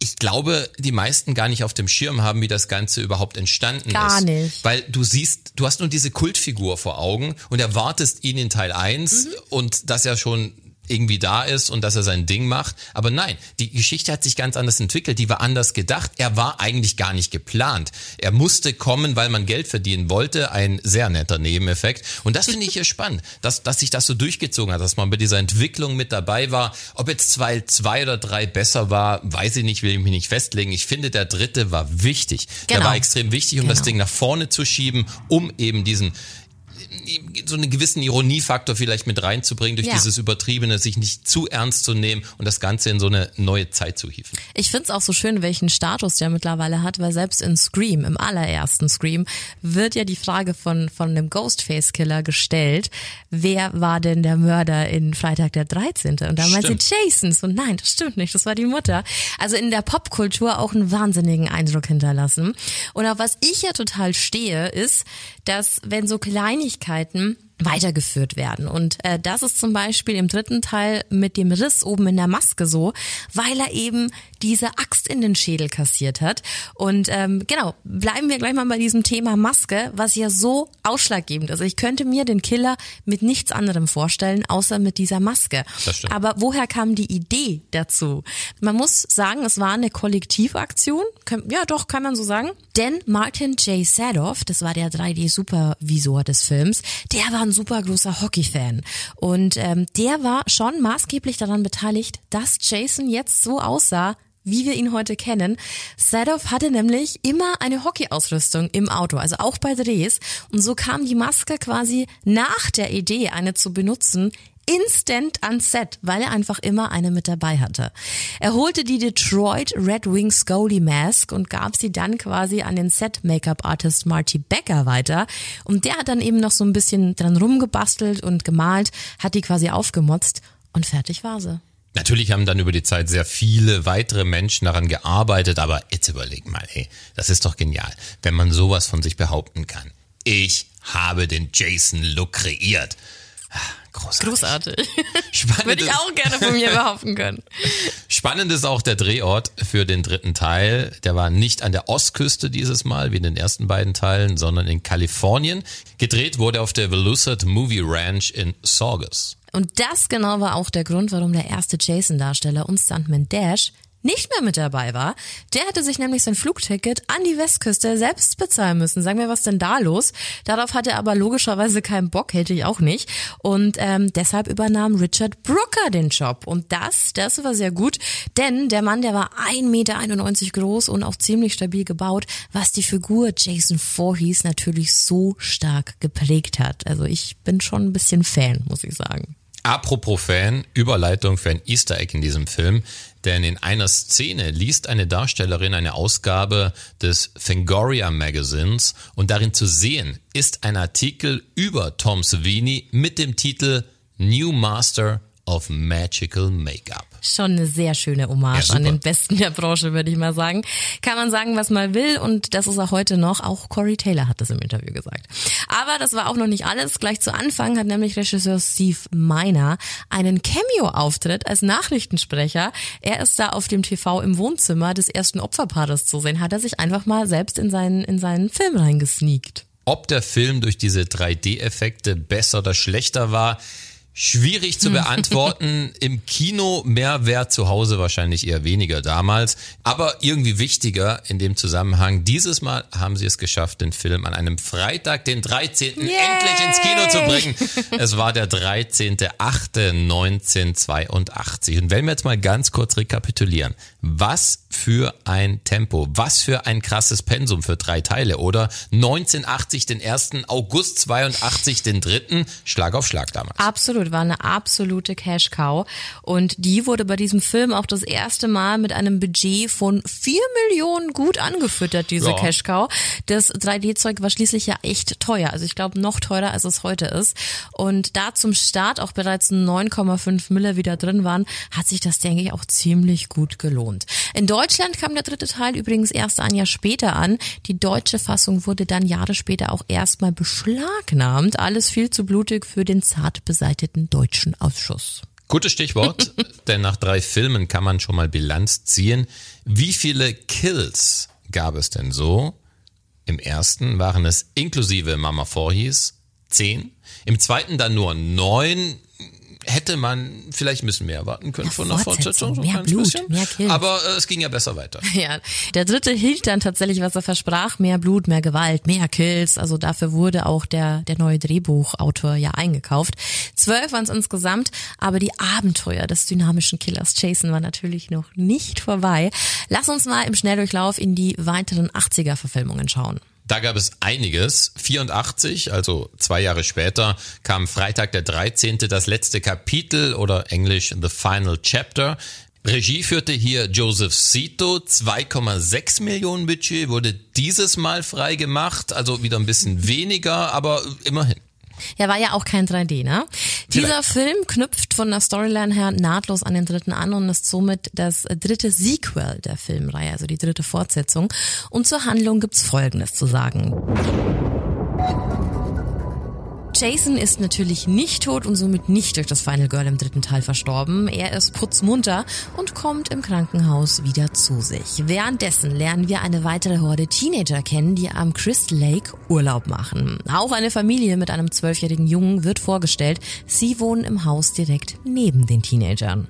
ich glaube, die meisten gar nicht auf dem Schirm haben, wie das Ganze überhaupt entstanden Gar ist. nicht. Weil du siehst, du hast nur diese Kultfigur vor Augen und erwartest ihn in Teil 1 Mhm. und dass er schon irgendwie da ist und dass er sein Ding macht. Aber nein, die Geschichte hat sich ganz anders entwickelt. Die war anders gedacht. Er war eigentlich gar nicht geplant. Er musste kommen, weil man Geld verdienen wollte. Ein sehr netter Nebeneffekt. Und das finde ich hier [laughs] spannend, dass, dass sich das so durchgezogen hat, dass man bei dieser Entwicklung mit dabei war. Ob jetzt zwei, zwei oder drei besser war, weiß ich nicht, will ich mich nicht festlegen. Ich finde, der dritte war wichtig. Der Genau. war extrem wichtig, um das Genau. Ding nach vorne zu schieben, um eben diesen so einen gewissen Ironiefaktor vielleicht mit reinzubringen, durch Ja. dieses Übertriebene, sich nicht zu ernst zu nehmen und das Ganze in so eine neue Zeit zu hieven. Ich find's auch so schön, welchen Status der mittlerweile hat, weil selbst in Scream, im allerersten Scream, wird ja die Frage von, von einem Ghostface-Killer gestellt, wer war denn der Mörder in Freitag der 13.? Und da meint sie. Jason. So, nein, das stimmt nicht, das war die Mutter. Also in der Popkultur auch einen wahnsinnigen Eindruck hinterlassen. Und auf was ich ja total stehe, ist, dass wenn so Kleinigkeiten weitergeführt werden. Und äh, das ist zum Beispiel im dritten Teil mit dem Riss oben in der Maske so, weil er eben diese Axt in den Schädel kassiert hat. Und ähm, genau, bleiben wir gleich mal bei diesem Thema Maske, was ja so ausschlaggebend ist. Ich könnte mir den Killer mit nichts anderem vorstellen, außer mit dieser Maske. Aber woher kam die Idee dazu? Man muss sagen, es war eine Kollektivaktion. Ja, doch, kann man so sagen. Denn Martin J. Sadoff, das war der 3D-Supervisor des Films, der war ein super großer Hockey-Fan. Und ähm, der war schon maßgeblich daran beteiligt, dass Jason jetzt so aussah, wie wir ihn heute kennen. Sadoff hatte nämlich immer eine Hockeyausrüstung im Auto, also auch bei Drehs. Und so kam die Maske quasi nach der Idee, eine zu benutzen, instant ans Set, weil er einfach immer eine mit dabei hatte. Er holte die Detroit Red Wings Goalie Mask und gab sie dann quasi an den Set-Make-up-Artist Marty Becker weiter. Und der hat dann eben noch so ein bisschen dran rumgebastelt und gemalt, hat die quasi aufgemotzt und fertig war sie. Natürlich haben dann über die Zeit sehr viele weitere Menschen daran gearbeitet, aber jetzt überleg mal, hey, das ist doch genial, wenn man sowas von sich behaupten kann. Ich habe den Jason-Look kreiert. Großartig. Großartig. Spannend Würde ich auch gerne von mir behaupten können. Spannend ist auch der Drehort für den dritten Teil. Der war nicht an der Ostküste dieses Mal, wie in den ersten beiden Teilen, sondern in Kalifornien. Gedreht wurde auf der Velusat Movie Ranch in Saugus. Und das genau war auch der Grund, warum der erste Jason-Darsteller und Stuntman Dash nicht mehr mit dabei war. Der hatte sich nämlich sein Flugticket an die Westküste selbst bezahlen müssen. Sagen wir, was denn da los? Darauf hatte er aber logischerweise keinen Bock, hätte ich auch nicht. Und ähm, deshalb übernahm Richard Brooker den Job. Und das, das war sehr gut, denn der Mann, der war 1,91 Meter groß und auch ziemlich stabil gebaut, was die Figur Jason Voorhees natürlich so stark geprägt hat. Also ich bin schon ein bisschen Fan, muss ich sagen. Apropos Fan, Überleitung für ein Easter Egg in diesem Film, denn in einer Szene liest eine Darstellerin eine Ausgabe des Fangoria Magazins und darin zu sehen ist ein Artikel über Tom Savini mit dem Titel New Master of Magical Makeup. Schon eine sehr schöne Hommage Ja, an den. Besten der Branche, würde ich mal sagen. Kann man sagen, was man will und das ist auch heute noch. Auch Corey Taylor hat das im Interview gesagt. Aber das war auch noch nicht alles. Gleich zu Anfang hat nämlich Regisseur Steve Miner einen Cameo-Auftritt als Nachrichtensprecher. Er ist da auf dem TV im Wohnzimmer des ersten Opferpaares zu sehen. Hat er sich einfach mal selbst in seinen, in seinen Film reingesneakt. Ob der Film durch diese 3D-Effekte besser oder schlechter war, schwierig zu beantworten. [laughs] Im Kino mehr wert, zu Hause wahrscheinlich eher weniger damals. Aber irgendwie wichtiger in dem Zusammenhang, dieses Mal haben sie es geschafft, den Film an einem Freitag, den 13. endlich ins Kino zu bringen. Es war der 13.08.1982. Und wenn wir jetzt mal ganz kurz rekapitulieren, was für ein Tempo, was für ein krasses Pensum für drei Teile, oder? 1980 den ersten, August 82 den dritten, Schlag auf Schlag damals. Absolut, war eine absolute Cash-Cow. Und die wurde bei diesem Film auch das erste Mal mit einem Budget von 4 Millionen gut angefüttert, diese Ja. Cash-Cow. Das 3D-Zeug war schließlich ja echt teuer. Also ich glaube noch teurer, als es heute ist. Und da zum Start auch bereits 9,5 Mille wieder drin waren, hat sich das, denke ich, auch ziemlich gut gelohnt. In Deutschland kam der dritte Teil übrigens erst ein Jahr später an. Die deutsche Fassung wurde dann Jahre später auch erstmal beschlagnahmt. Alles viel zu blutig für den zart beseiteten deutschen Ausschuss. Gutes Stichwort, [laughs] denn nach drei Filmen kann man schon mal Bilanz ziehen. Wie viele Kills gab es denn so? Im ersten waren es inklusive Mama Voorhees zehn. Im zweiten dann nur neun. Hätte man vielleicht ein bisschen mehr erwarten können Ja, von der Fortsetzung, so mehr Blut, bisschen. mehr Kills. Aber äh, es ging ja besser weiter. [laughs] Ja, der dritte hielt dann tatsächlich, was er versprach, mehr Blut, mehr Gewalt, mehr Kills. Also dafür wurde auch der, der neue Drehbuchautor ja eingekauft. Zwölf waren es insgesamt, aber die Abenteuer des dynamischen Killers Jason war natürlich noch nicht vorbei. Lass uns mal im Schnelldurchlauf in die weiteren 80er-Verfilmungen schauen. Da gab es einiges. 84, also zwei Jahre später, kam Freitag der 13. das letzte Kapitel oder englisch The Final Chapter. Regie führte hier Joseph Cito, 2,6 Millionen Budget wurde dieses Mal frei gemacht, also wieder ein bisschen weniger, aber immerhin. Ja, war ja auch kein 3D, ne? Dieser Vielleicht. Film knüpft von der Storyline her nahtlos an den dritten an und ist somit das dritte Sequel der Filmreihe, also die dritte Fortsetzung. Und zur Handlung gibt's Folgendes zu sagen. Jason ist natürlich nicht tot und somit nicht durch das Final Girl im dritten Teil verstorben. Er ist putzmunter und kommt im Krankenhaus wieder zu sich. Währenddessen lernen wir eine weitere Horde Teenager kennen, die am Crystal Lake Urlaub machen. Auch eine Familie mit einem zwölfjährigen Jungen wird vorgestellt. Sie wohnen im Haus direkt neben den Teenagern.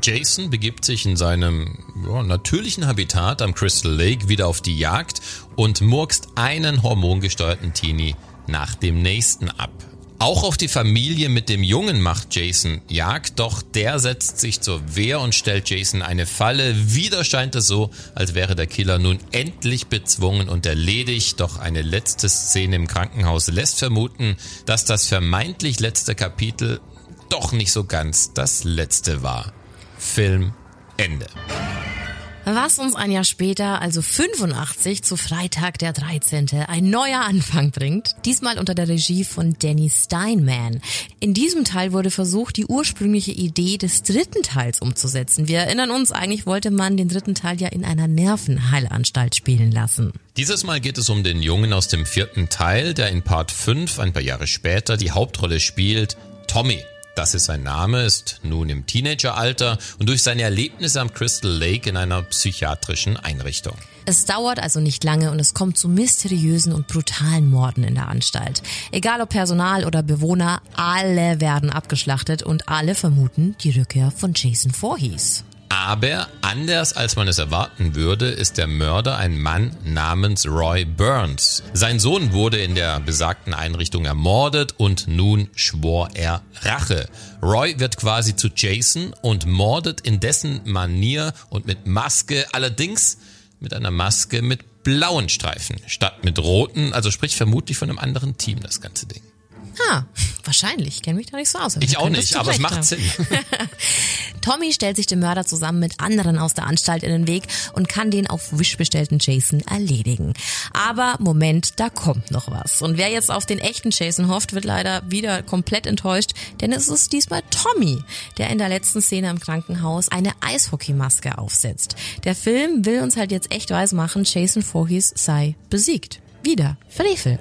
Jason begibt sich in seinem ja, natürlichen Habitat am Crystal Lake wieder auf die Jagd und murkst einen hormongesteuerten Teenie nach dem nächsten ab. Auch auf die Familie mit dem Jungen macht Jason Jagd, doch der setzt sich zur Wehr und stellt Jason eine Falle. Wieder scheint es so, als wäre der Killer nun endlich bezwungen und erledigt, doch eine letzte Szene im Krankenhaus lässt vermuten, dass das vermeintlich letzte Kapitel doch nicht so ganz das letzte war. Film Ende. Was uns ein Jahr später, also 85, zu Freitag der 13. ein neuer Anfang bringt. Diesmal unter der Regie von Danny Steinman. In diesem Teil wurde versucht, die ursprüngliche Idee des dritten Teils umzusetzen. Wir erinnern uns, eigentlich wollte man den dritten Teil ja in einer Nervenheilanstalt spielen lassen. Dieses Mal geht es um den Jungen aus dem vierten Teil, der in Part 5, ein paar Jahre später, die Hauptrolle spielt, Tommy. Das ist sein Name, ist nun im Teenageralter und durch seine Erlebnisse am Crystal Lake in einer psychiatrischen Einrichtung. Es dauert also nicht lange und es kommt zu mysteriösen und brutalen Morden in der Anstalt. Egal ob Personal oder Bewohner, alle werden abgeschlachtet und alle vermuten die Rückkehr von Jason Voorhees. Aber anders als man es erwarten würde, ist der Mörder ein Mann namens Roy Burns. Sein Sohn wurde in der besagten Einrichtung ermordet und nun schwor er Rache. Roy wird quasi zu Jason und mordet in dessen Manier und mit Maske, allerdings mit einer Maske mit blauen Streifen statt mit roten, also sprich vermutlich von einem anderen Team das ganze Ding. Ah, wahrscheinlich. Ich kenne mich da nicht so aus. Ich auch nicht, aber es macht haben. Sinn. [laughs] Tommy stellt sich dem Mörder zusammen mit anderen aus der Anstalt in den Weg und kann den auf Wish bestellten Jason erledigen. Aber Moment, da kommt noch was. Und wer jetzt auf den echten Jason hofft, wird leider wieder komplett enttäuscht, denn es ist diesmal Tommy, der in der letzten Szene im Krankenhaus eine Eishockeymaske aufsetzt. Der Film will uns halt jetzt echt weismachen, Jason Voorhees sei besiegt. Wieder Frevel.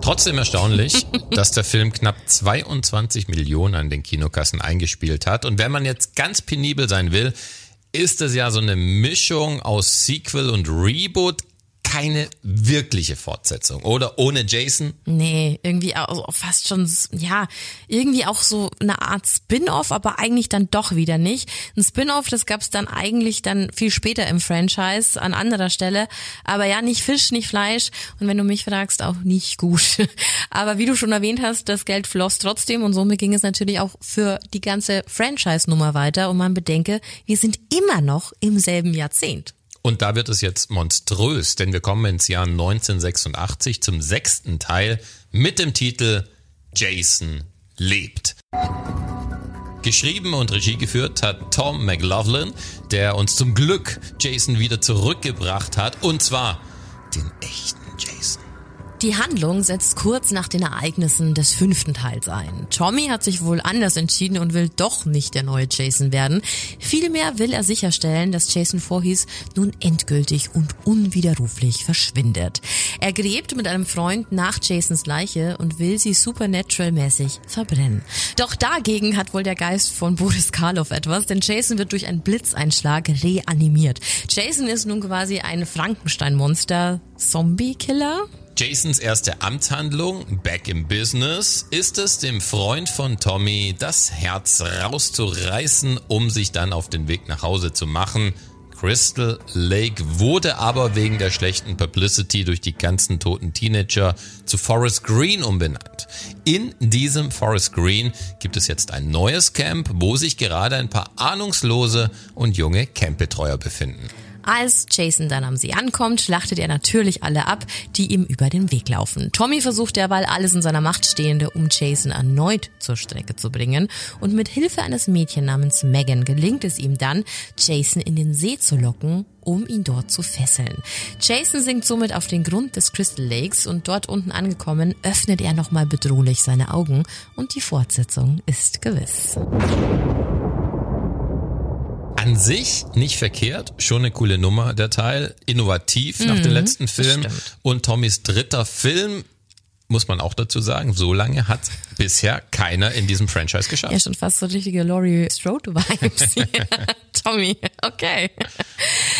Trotzdem erstaunlich, [laughs] dass der Film knapp 22 Millionen an den Kinokassen eingespielt hat. Und wenn man jetzt ganz penibel sein will, ist es ja so eine Mischung aus Sequel und Reboot. Keine wirkliche Fortsetzung, oder? Ohne Jason? Nee, irgendwie auch fast schon, ja, irgendwie auch so eine Art Spin-off, aber eigentlich dann doch wieder nicht. Ein Spin-off, das gab's dann eigentlich dann viel später im Franchise an anderer Stelle. Aber ja, nicht Fisch, nicht Fleisch und wenn du mich fragst, auch nicht gut. [laughs] Aber wie du schon erwähnt hast, das Geld floss trotzdem und somit ging es natürlich auch für die ganze Franchise-Nummer weiter und man bedenke, wir sind immer noch im selben Jahrzehnt. Und da wird es jetzt monströs, denn wir kommen ins Jahr 1986 zum sechsten Teil mit dem Titel Jason lebt. Geschrieben und Regie geführt hat Tom McLaughlin, der uns zum Glück Jason wieder zurückgebracht hat, und zwar den echten. Die Handlung setzt kurz nach den Ereignissen des fünften Teils ein. Tommy hat sich wohl anders entschieden und will doch nicht der neue Jason werden. Vielmehr will er sicherstellen, dass Jason Voorhees nun endgültig und unwiderruflich verschwindet. Er gräbt mit einem Freund nach Jasons Leiche und will sie supernatural-mäßig verbrennen. Doch dagegen hat wohl der Geist von Boris Karloff etwas, denn Jason wird durch einen Blitzeinschlag reanimiert. Jason ist nun quasi ein Frankenstein-Monster, Zombie-Killer? Jasons erste Amtshandlung, Back in Business, ist es, dem Freund von Tommy das Herz rauszureißen, um sich dann auf den Weg nach Hause zu machen. Crystal Lake wurde aber wegen der schlechten Publicity durch die ganzen toten Teenager zu Forest Green umbenannt. In diesem Forest Green gibt es jetzt ein neues Camp, wo sich gerade ein paar ahnungslose und junge Campbetreuer befinden. Als Jason dann am See ankommt, schlachtet er natürlich alle ab, die ihm über den Weg laufen. Tommy versucht derweil alles in seiner Macht Stehende, um Jason erneut zur Strecke zu bringen. Und mit Hilfe eines Mädchen namens Megan gelingt es ihm dann, Jason in den See zu locken, um ihn dort zu fesseln. Jason sinkt somit auf den Grund des Crystal Lakes und dort unten angekommen, öffnet er nochmal bedrohlich seine Augen und die Fortsetzung ist gewiss. An sich nicht verkehrt, schon eine coole Nummer, der Teil. Innovativ nach dem letzten Film. Und Tommys dritter Film, muss man auch dazu sagen, so lange hat bisher keiner in diesem Franchise geschafft. Ja, schon fast so richtige Laurie Strode-Vibes. hier. [laughs] Tommy, okay.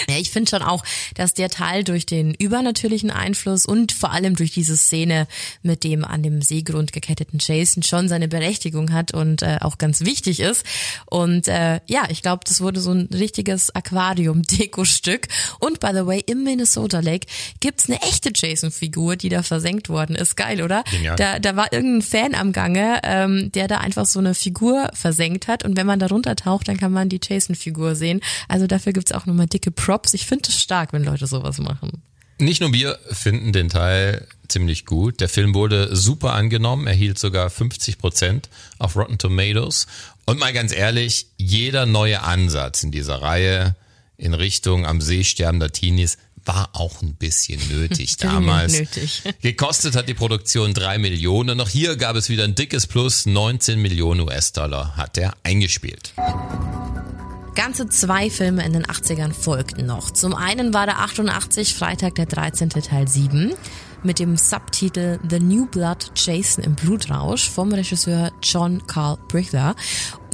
Ja, ich finde schon auch, dass der Teil durch den übernatürlichen Einfluss und vor allem durch diese Szene mit dem an dem Seegrund geketteten Jason schon seine Berechtigung hat und äh, auch ganz wichtig ist. Und äh, ja, ich glaube, das wurde so ein richtiges Aquarium-Deko-Stück. Und by the way, im Minnesota Lake gibt's eine echte Jason-Figur, die da versenkt worden ist. Geil, oder? Genial. Da, da war irgendein Fan am Gange, ähm, der da einfach so eine Figur versenkt hat. Und wenn man da runtertaucht, dann kann man die Jason-Figur sehen. Also dafür gibt's auch nochmal dicke Props. Ich finde es stark, wenn Leute sowas machen. Nicht nur wir finden den Teil ziemlich gut. Der Film wurde super angenommen, erhielt sogar 50 Prozent auf Rotten Tomatoes. Und mal ganz ehrlich, jeder neue Ansatz in dieser Reihe in Richtung am See sterbender Teenies war auch ein bisschen nötig [laughs] damals. nötig. [laughs] Gekostet hat die Produktion drei Millionen. Und auch hier gab es wieder ein dickes Plus. 19 Millionen US-Dollar hat er eingespielt. Ganze zwei Filme in den 80ern folgten noch. Zum einen war der 88 Freitag der 13. Teil 7 mit dem Subtitel The New Blood Jason im Blutrausch vom Regisseur John Carl Brichter.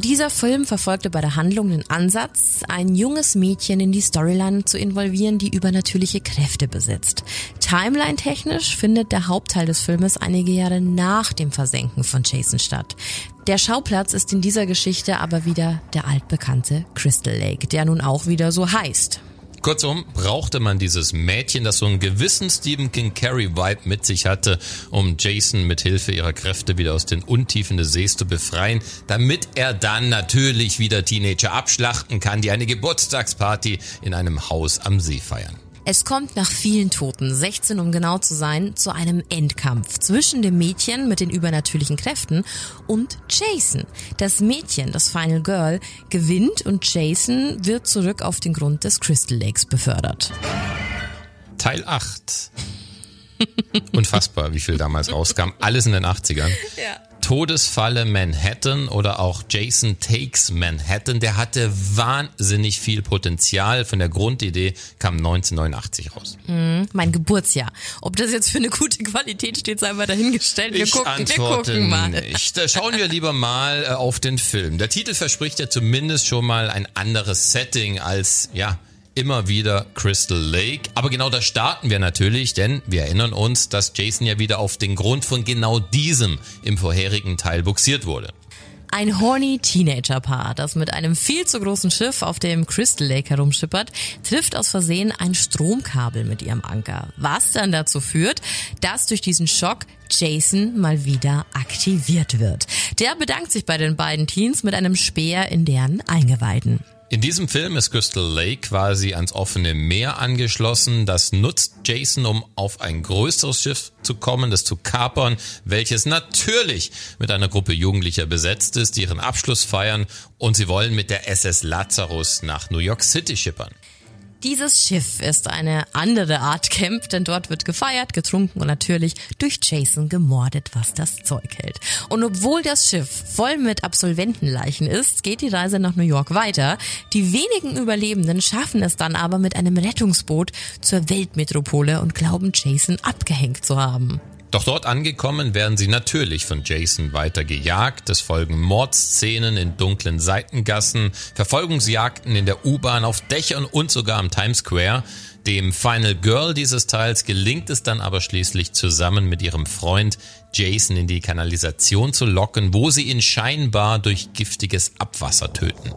Dieser Film verfolgte bei der Handlung den Ansatz, ein junges Mädchen in die Storyline zu involvieren, die übernatürliche Kräfte besitzt. Timeline-technisch findet der Hauptteil des Filmes einige Jahre nach dem Versenken von Jason statt. Der Schauplatz ist in dieser Geschichte aber wieder der altbekannte Crystal Lake, der nun auch wieder so heißt. Kurzum, brauchte man dieses Mädchen, das so einen gewissen Stephen King Carey Vibe mit sich hatte, um Jason mit Hilfe ihrer Kräfte wieder aus den Untiefen des Sees zu befreien, damit er dann natürlich wieder Teenager abschlachten kann, die eine Geburtstagsparty in einem Haus am See feiern. Es kommt nach vielen Toten, 16 um genau zu sein, zu einem Endkampf zwischen dem Mädchen mit den übernatürlichen Kräften und Jason. Das Mädchen, das Final Girl, gewinnt und Jason wird zurück auf den Grund des Crystal Lakes befördert. Teil 8. Unfassbar, wie viel damals rauskam. Alles in den 80ern. Ja. Todesfalle Manhattan oder auch Jason Takes Manhattan, der hatte wahnsinnig viel Potenzial. Von der Grundidee kam 1989 raus. Mhm, mein Geburtsjahr. Ob das jetzt für eine gute Qualität steht, sei mal dahingestellt. Wir ich gucken, antworte wir gucken mal. nicht. Da Schauen wir lieber mal äh, auf den Film. Der Titel verspricht ja zumindest schon mal ein anderes Setting als, ja, immer wieder Crystal Lake. Aber genau da starten wir natürlich, denn wir erinnern uns, dass Jason ja wieder auf den Grund von genau diesem im vorherigen Teil buxiert wurde. Ein horny Teenager-Paar, das mit einem viel zu großen Schiff auf dem Crystal Lake herumschippert, trifft aus Versehen ein Stromkabel mit ihrem Anker, was dann dazu führt, dass durch diesen Schock Jason mal wieder aktiviert wird. Der bedankt sich bei den beiden Teens mit einem Speer in deren Eingeweiden. In diesem Film ist Crystal Lake quasi ans offene Meer angeschlossen. Das nutzt Jason, um auf ein größeres Schiff zu kommen, das zu kapern, welches natürlich mit einer Gruppe Jugendlicher besetzt ist, die ihren Abschluss feiern und sie wollen mit der SS Lazarus nach New York City schippern. Dieses Schiff ist eine andere Art Camp, denn dort wird gefeiert, getrunken und natürlich durch Jason gemordet, was das Zeug hält. Und obwohl das Schiff voll mit Absolventenleichen ist, geht die Reise nach New York weiter. Die wenigen Überlebenden schaffen es dann aber mit einem Rettungsboot zur Weltmetropole und glauben Jason abgehängt zu haben. Doch dort angekommen werden sie natürlich von Jason weiter gejagt. Es folgen Mordszenen in dunklen Seitengassen, Verfolgungsjagden in der U-Bahn, auf Dächern und sogar am Times Square. Dem Final Girl dieses Teils gelingt es dann aber schließlich zusammen mit ihrem Freund Jason in die Kanalisation zu locken, wo sie ihn scheinbar durch giftiges Abwasser töten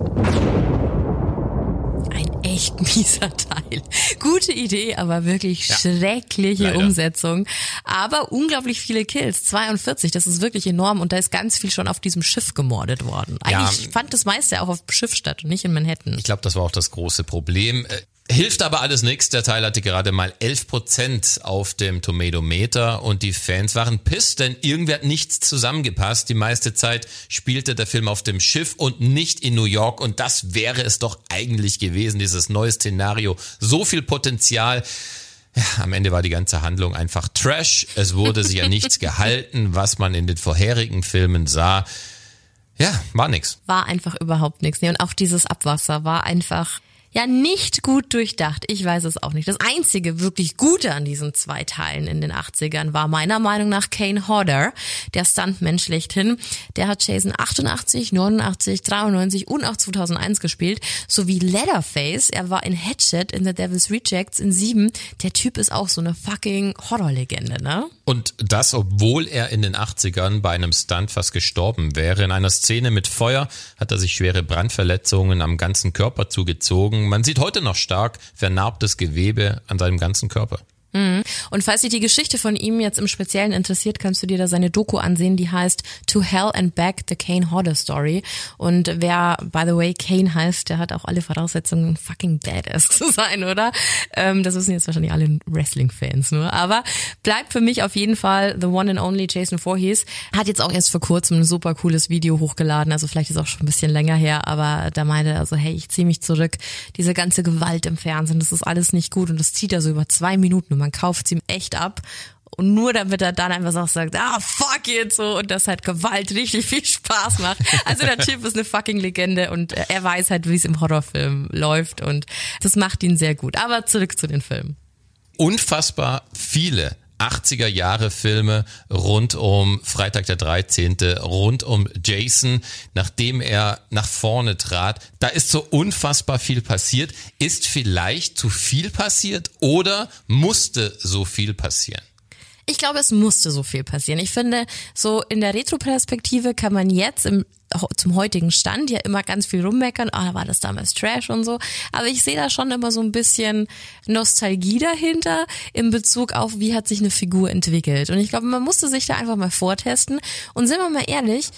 echt [laughs] mieser Teil. Gute Idee, aber wirklich ja, schreckliche leider. Umsetzung. Aber unglaublich viele Kills. 42, das ist wirklich enorm und da ist ganz viel schon auf diesem Schiff gemordet worden. Eigentlich ja, fand das meiste auch auf dem Schiff statt und nicht in Manhattan. Ich glaube, das war auch das große Problem. Hilft aber alles nichts. Der Teil hatte gerade mal 11% auf dem Tomatometer und die Fans waren piss, denn irgendwie hat nichts zusammengepasst. Die meiste Zeit spielte der Film auf dem Schiff und nicht in New York und das wäre es doch eigentlich gewesen, dieses neue Szenario. So viel Potenzial. Ja, am Ende war die ganze Handlung einfach Trash. Es wurde sich ja nichts [laughs] gehalten, was man in den vorherigen Filmen sah. Ja, war nix. War einfach überhaupt nichts. Nee, und auch dieses Abwasser war einfach ja nicht gut durchdacht. Ich weiß es auch nicht. Das einzige wirklich Gute an diesen zwei Teilen in den 80ern war meiner Meinung nach Kane Hodder, der Stuntman schlechthin. Der hat Jason 88, 89, 93 und auch 2001 gespielt, sowie Leatherface. Er war in Hatchet in The Devil's Rejects in 7. Der Typ ist auch so eine fucking Horrorlegende, ne? Und das, obwohl er in den 80ern bei einem Stunt fast gestorben wäre. In einer Szene mit Feuer hat er sich schwere Brandverletzungen am ganzen Körper zugezogen. Man sieht heute noch stark vernarbtes Gewebe an seinem ganzen Körper. Mhm. Und falls dich die Geschichte von ihm jetzt im Speziellen interessiert, kannst du dir da seine Doku ansehen, die heißt To Hell and Back, The Kane Hodder Story. Und wer, by the way, Kane heißt, der hat auch alle Voraussetzungen, fucking badass [laughs] zu sein, oder? Ähm, das wissen jetzt wahrscheinlich alle Wrestling-Fans nur. Aber bleibt für mich auf jeden Fall The One and Only Jason Voorhees. Hat jetzt auch erst vor kurzem ein super cooles Video hochgeladen, also vielleicht ist auch schon ein bisschen länger her, aber da meinte er so, hey, ich ziehe mich zurück. Diese ganze Gewalt im Fernsehen, das ist alles nicht gut und das zieht er so über zwei Minuten und man kauft sie echt ab. Und nur damit er dann einfach auch sagt, ah, fuck it, so, und das halt Gewalt richtig viel Spaß macht. Also der Typ ist eine fucking Legende und er weiß halt, wie es im Horrorfilm läuft und das macht ihn sehr gut. Aber zurück zu den Filmen. Unfassbar viele 80er Jahre Filme rund um Freitag der 13., rund um Jason, nachdem er nach vorne trat. Da ist so unfassbar viel passiert. Ist vielleicht zu viel passiert oder musste so viel passieren? Ich glaube, es musste so viel passieren. Ich finde, so in der Retro-Perspektive kann man jetzt im zum heutigen Stand ja immer ganz viel rummeckern, ah, war das damals Trash und so. Aber ich sehe da schon immer so ein bisschen Nostalgie dahinter in Bezug auf, wie hat sich eine Figur entwickelt. Und ich glaube, man musste sich da einfach mal vortesten. Und sind wir mal ehrlich,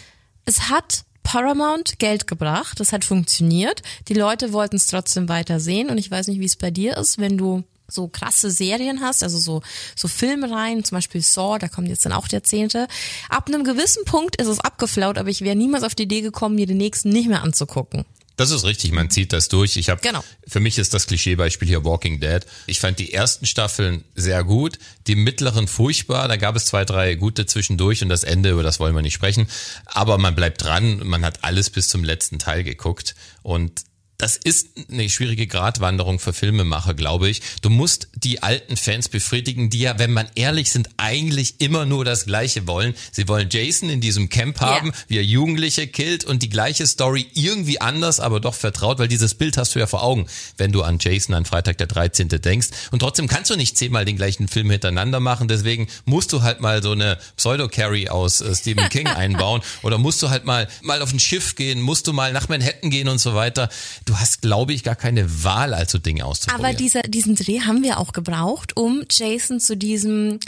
es hat Paramount Geld gebracht, das hat funktioniert. Die Leute wollten es trotzdem weiter sehen. Und ich weiß nicht, wie es bei dir ist, wenn du so krasse Serien hast, also so, so Filmreihen, zum Beispiel Saw, da kommt jetzt dann auch der zehnte. Ab einem gewissen Punkt ist es abgeflaut, aber ich wäre niemals auf die Idee gekommen, mir den nächsten nicht mehr anzugucken. Das ist richtig, man zieht das durch. Ich habe Genau. für mich ist das Klischeebeispiel hier Walking Dead. Ich fand die ersten Staffeln sehr gut, die mittleren furchtbar, da gab es zwei, drei gute zwischendurch und das Ende, über das wollen wir nicht sprechen, aber man bleibt dran, man hat alles bis zum letzten Teil geguckt und das ist eine schwierige Gratwanderung für Filmemacher, glaube ich. Du musst die alten Fans befriedigen, die ja, wenn man ehrlich sind, eigentlich immer nur das Gleiche wollen. Sie wollen Jason in diesem Camp haben, Ja. wie er Jugendliche killt und die gleiche Story irgendwie anders, aber doch vertraut, weil dieses Bild hast du ja vor Augen, wenn du an Jason an Freitag der 13. denkst. Und trotzdem kannst du nicht zehnmal den gleichen Film hintereinander machen, deswegen musst du halt mal so eine Pseudo-Carry aus äh, Stephen [laughs] King einbauen oder musst du halt mal, mal auf ein Schiff gehen, musst du mal nach Manhattan gehen und so weiter. Du hast, glaube ich, gar keine Wahl, also Dinge auszuprobieren. Aber dieser, diesen Dreh haben wir auch gebraucht, um Jason zu diesem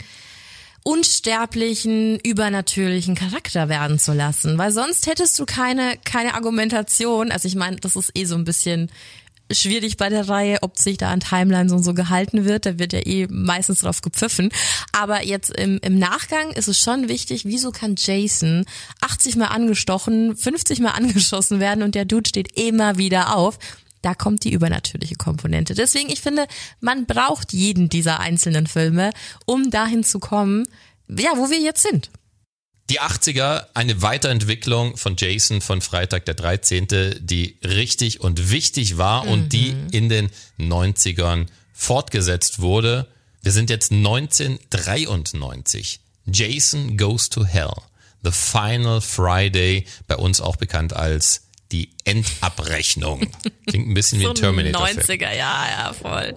unsterblichen, übernatürlichen Charakter werden zu lassen. Weil sonst hättest du keine, keine Argumentation. Also ich meine, das ist eh so ein bisschen schwierig bei der Reihe, ob sich da an Timelines und so gehalten wird. Da wird ja eh meistens drauf gepfiffen. Aber jetzt im, im Nachgang ist es schon wichtig, wieso kann Jason 80 Mal angestochen, 50 Mal angeschossen werden und der Dude steht immer wieder auf. Da kommt die übernatürliche Komponente. Deswegen, ich finde, man braucht jeden dieser einzelnen Filme, um dahin zu kommen, ja, wo wir jetzt sind. Die 80er, eine Weiterentwicklung von Jason von Freitag der 13., die richtig und wichtig war und die in den 90ern fortgesetzt wurde. Wir sind jetzt 1993. Jason Goes to Hell. The Final Friday, bei uns auch bekannt als die Endabrechnung. Klingt ein bisschen wie ein Terminator-Film. 90er, ja, ja, voll.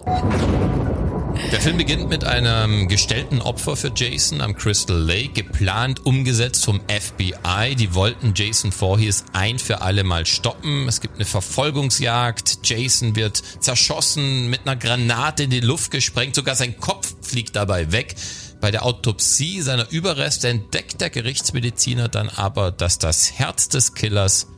Der Film beginnt mit einem gestellten Opfer für Jason am Crystal Lake, geplant, umgesetzt vom FBI. Die wollten Jason Voorhees ein für alle Mal stoppen. Es gibt eine Verfolgungsjagd. Jason wird zerschossen, mit einer Granate in die Luft gesprengt. Sogar sein Kopf fliegt dabei weg. Bei der Autopsie seiner Überreste entdeckt der Gerichtsmediziner dann aber, dass das Herz des Killers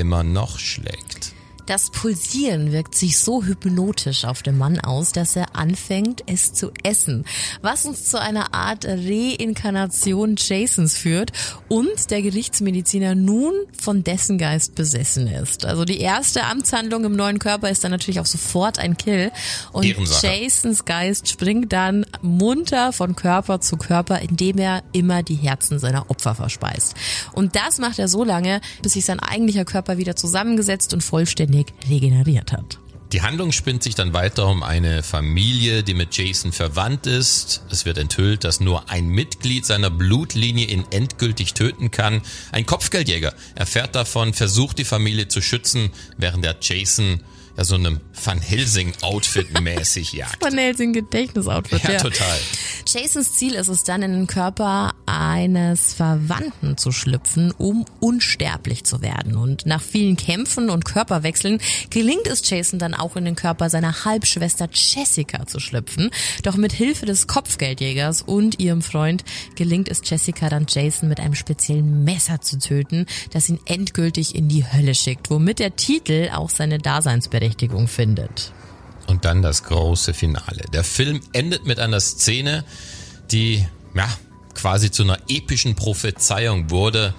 immer noch schlägt. Das Pulsieren wirkt sich so hypnotisch auf den Mann aus, dass er anfängt, es zu essen, was uns zu einer Art Reinkarnation Jasons führt und der Gerichtsmediziner nun von dessen Geist besessen ist. Also die erste Amtshandlung im neuen Körper ist dann natürlich auch sofort ein Kill und Ehrensache. Jasons Geist springt dann munter von Körper zu Körper, indem er immer die Herzen seiner Opfer verspeist. Und das macht er so lange, bis sich sein eigentlicher Körper wieder zusammengesetzt und vollständig regeneriert hat. Die Handlung spinnt sich dann weiter um eine Familie, die mit Jason verwandt ist. Es wird enthüllt, dass nur ein Mitglied seiner Blutlinie ihn endgültig töten kann. Ein Kopfgeldjäger erfährt davon, versucht die Familie zu schützen, während der Jason ja so einem Van Helsing Outfit mäßig jagt. [laughs] Von Helsing Gedächtnisoutfit, Ja, ja. total. Jasons Ziel ist es dann, in den Körper eines Verwandten zu schlüpfen, um unsterblich zu werden. Und nach vielen Kämpfen und Körperwechseln gelingt es Jason dann auch in den Körper seiner Halbschwester Jessica zu schlüpfen. Doch mit Hilfe des Kopfgeldjägers und ihrem Freund gelingt es Jessica dann Jason mit einem speziellen Messer zu töten, das ihn endgültig in die Hölle schickt, womit der Titel auch seine Daseinsberechtigung findet. Und dann das große Finale. Der Film endet mit einer Szene, die, ja, quasi zu einer epischen Prophezeiung wurde.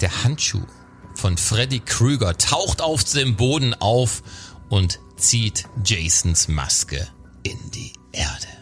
Der Handschuh von Freddy Krüger taucht auf dem Boden auf und zieht Jasons Maske in die Erde.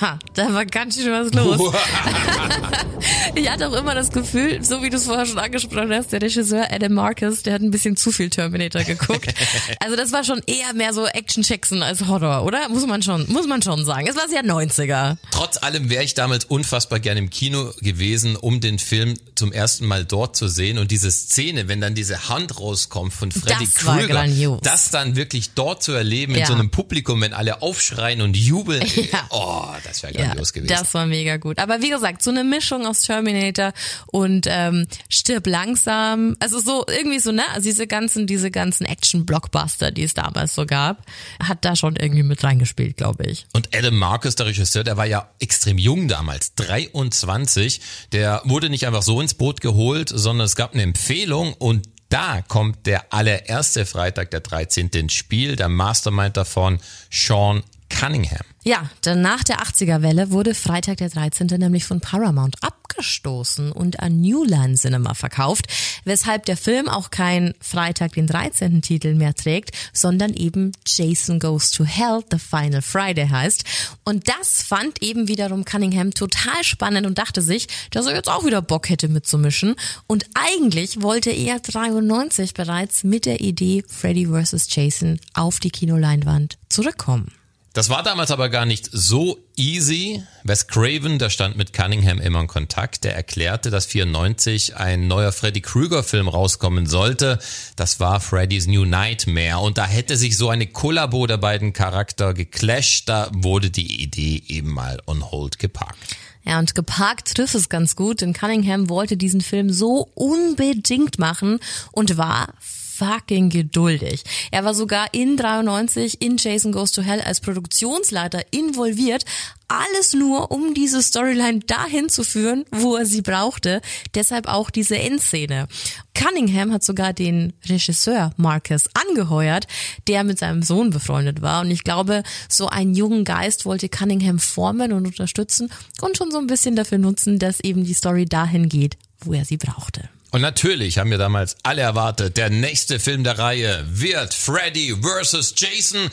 Ja, da war ganz schön was los. [laughs] ich hatte auch immer das Gefühl, so wie du es vorher schon angesprochen hast, der Regisseur Adam Marcus, der hat ein bisschen zu viel Terminator geguckt. [laughs] Also das war schon eher mehr so Action-Jackson als Horror, oder? Muss man schon, muss man schon sagen. Es war sehr 90er. Trotz allem wäre ich damals unfassbar gerne im Kino gewesen, um den Film zum ersten Mal dort zu sehen. Und diese Szene, wenn dann diese Hand rauskommt von Freddy Das war Krüger, grandios. das dann wirklich dort zu erleben, in Ja. so einem Publikum, wenn alle aufschreien und jubeln, [laughs] Ja. oh, das wäre Ja, grandios gewesen. das war mega gut. Aber wie gesagt, so eine Mischung aus Terminator und ähm, stirb langsam. Also so irgendwie so, ne? Also diese ganzen, diese ganzen Action-Blockbuster, die es damals so gab, hat da schon irgendwie mit reingespielt, glaube ich. Und Adam Marcus, der Regisseur, der war ja extrem jung damals, 23. Der wurde nicht einfach so ins Boot geholt, sondern es gab eine Empfehlung und da kommt der allererste Freitag der 13. ins Spiel, der Mastermind davon, Sean Cunningham. Ja, denn nach der 80er-Welle wurde Freitag der 13. nämlich von Paramount abgestoßen und an New Line Cinema verkauft, weshalb der Film auch kein Freitag den 13. Titel mehr trägt, sondern eben Jason Goes to Hell, The Final Friday heißt. Und das fand eben wiederum Cunningham total spannend und dachte sich, dass er jetzt auch wieder Bock hätte mitzumischen. Und eigentlich wollte er 93 bereits mit der Idee Freddy vs. Jason auf die Kinoleinwand zurückkommen. Das war damals aber gar nicht so easy. Wes Craven, der stand mit Cunningham immer in Kontakt, der erklärte, dass 94 ein neuer Freddy Krueger Film rauskommen sollte. Das war Freddy's New Nightmare und da hätte sich so eine Kollabo der beiden Charakter geclasht, da wurde die Idee eben mal on hold geparkt. Ja, und geparkt trifft es ganz gut, denn Cunningham wollte diesen Film so unbedingt machen und war fucking geduldig. Er war sogar in 93 in Jason Goes to Hell als Produktionsleiter involviert. Alles nur, um diese Storyline dahin zu führen, wo er sie brauchte. Deshalb auch diese Endszene. Cunningham hat sogar den Regisseur Marcus angeheuert, der mit seinem Sohn befreundet war. Und ich glaube, so einen jungen Geist wollte Cunningham formen und unterstützen und schon so ein bisschen dafür nutzen, dass eben die Story dahin geht, wo er sie brauchte. Und natürlich haben wir damals alle erwartet, der nächste Film der Reihe wird Freddy vs. Jason.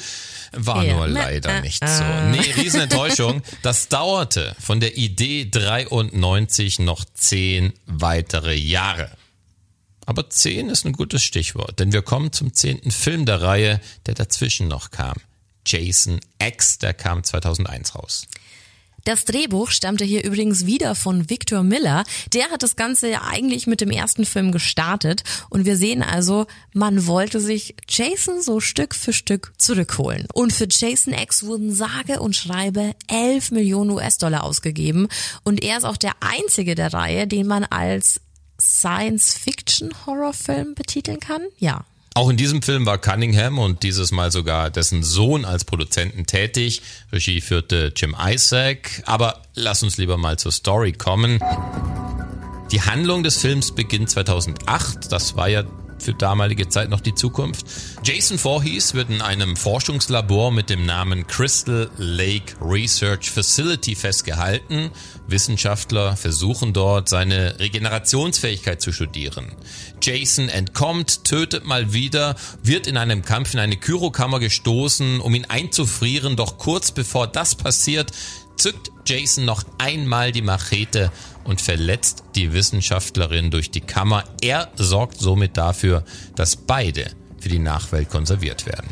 War Ja. nur leider nicht so. Nee, Riesenenttäuschung. [laughs] Das dauerte von der Idee 93 noch zehn weitere Jahre. Aber zehn ist ein gutes Stichwort, denn wir kommen zum zehnten Film der Reihe, der dazwischen noch kam. Jason X, der kam 2001 raus. Das Drehbuch stammte hier übrigens wieder von Victor Miller. Der hat das Ganze ja eigentlich mit dem ersten Film gestartet. Und wir sehen also, man wollte sich Jason so Stück für Stück zurückholen. Und für Jason X wurden sage und schreibe 11 Millionen US-Dollar ausgegeben. Und er ist auch der einzige der Reihe, den man als Science-Fiction-Horrorfilm betiteln kann. Ja, Auch in diesem Film war Cunningham und dieses Mal sogar dessen Sohn als Produzenten tätig. Regie führte Jim Isaac. Aber lass uns lieber mal zur Story kommen. Die Handlung des Films beginnt 2008. Das war ja für damalige Zeit noch die Zukunft. Jason Voorhees wird in einem Forschungslabor mit dem Namen Crystal Lake Research Facility festgehalten. Wissenschaftler versuchen dort seine Regenerationsfähigkeit zu studieren. Jason entkommt, tötet mal wieder, wird in einem Kampf in eine Kyrokammer gestoßen, um ihn einzufrieren, doch kurz bevor das passiert, zückt Jason noch einmal die Machete und verletzt die Wissenschaftlerin durch die Kammer. Er sorgt somit dafür, dass beide für die Nachwelt konserviert werden.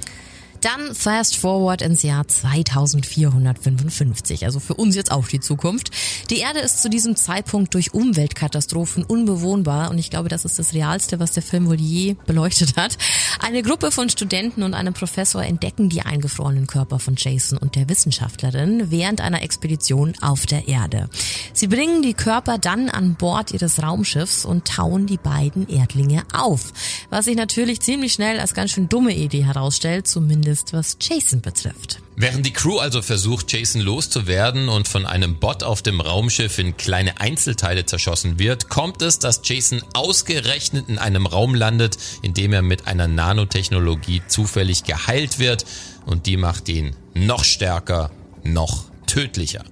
Dann fast forward ins Jahr 2455, also für uns jetzt auch die Zukunft. Die Erde ist zu diesem Zeitpunkt durch Umweltkatastrophen unbewohnbar und ich glaube, das ist das Realste, was der Film wohl je beleuchtet hat. Eine Gruppe von Studenten und einem Professor entdecken die eingefrorenen Körper von Jason und der Wissenschaftlerin während einer Expedition auf der Erde. Sie bringen die Körper dann an Bord ihres Raumschiffs und tauen die beiden Erdlinge auf, was sich natürlich ziemlich schnell als ganz schön dumme Idee herausstellt, zumindest was Jason betrifft. Während die Crew also versucht, Jason loszuwerden und von einem Bot auf dem Raumschiff in kleine Einzelteile zerschossen wird, kommt es, dass Jason ausgerechnet in einem Raum landet, in dem er mit einer Nanotechnologie zufällig geheilt wird und die macht ihn noch stärker, noch tödlicher.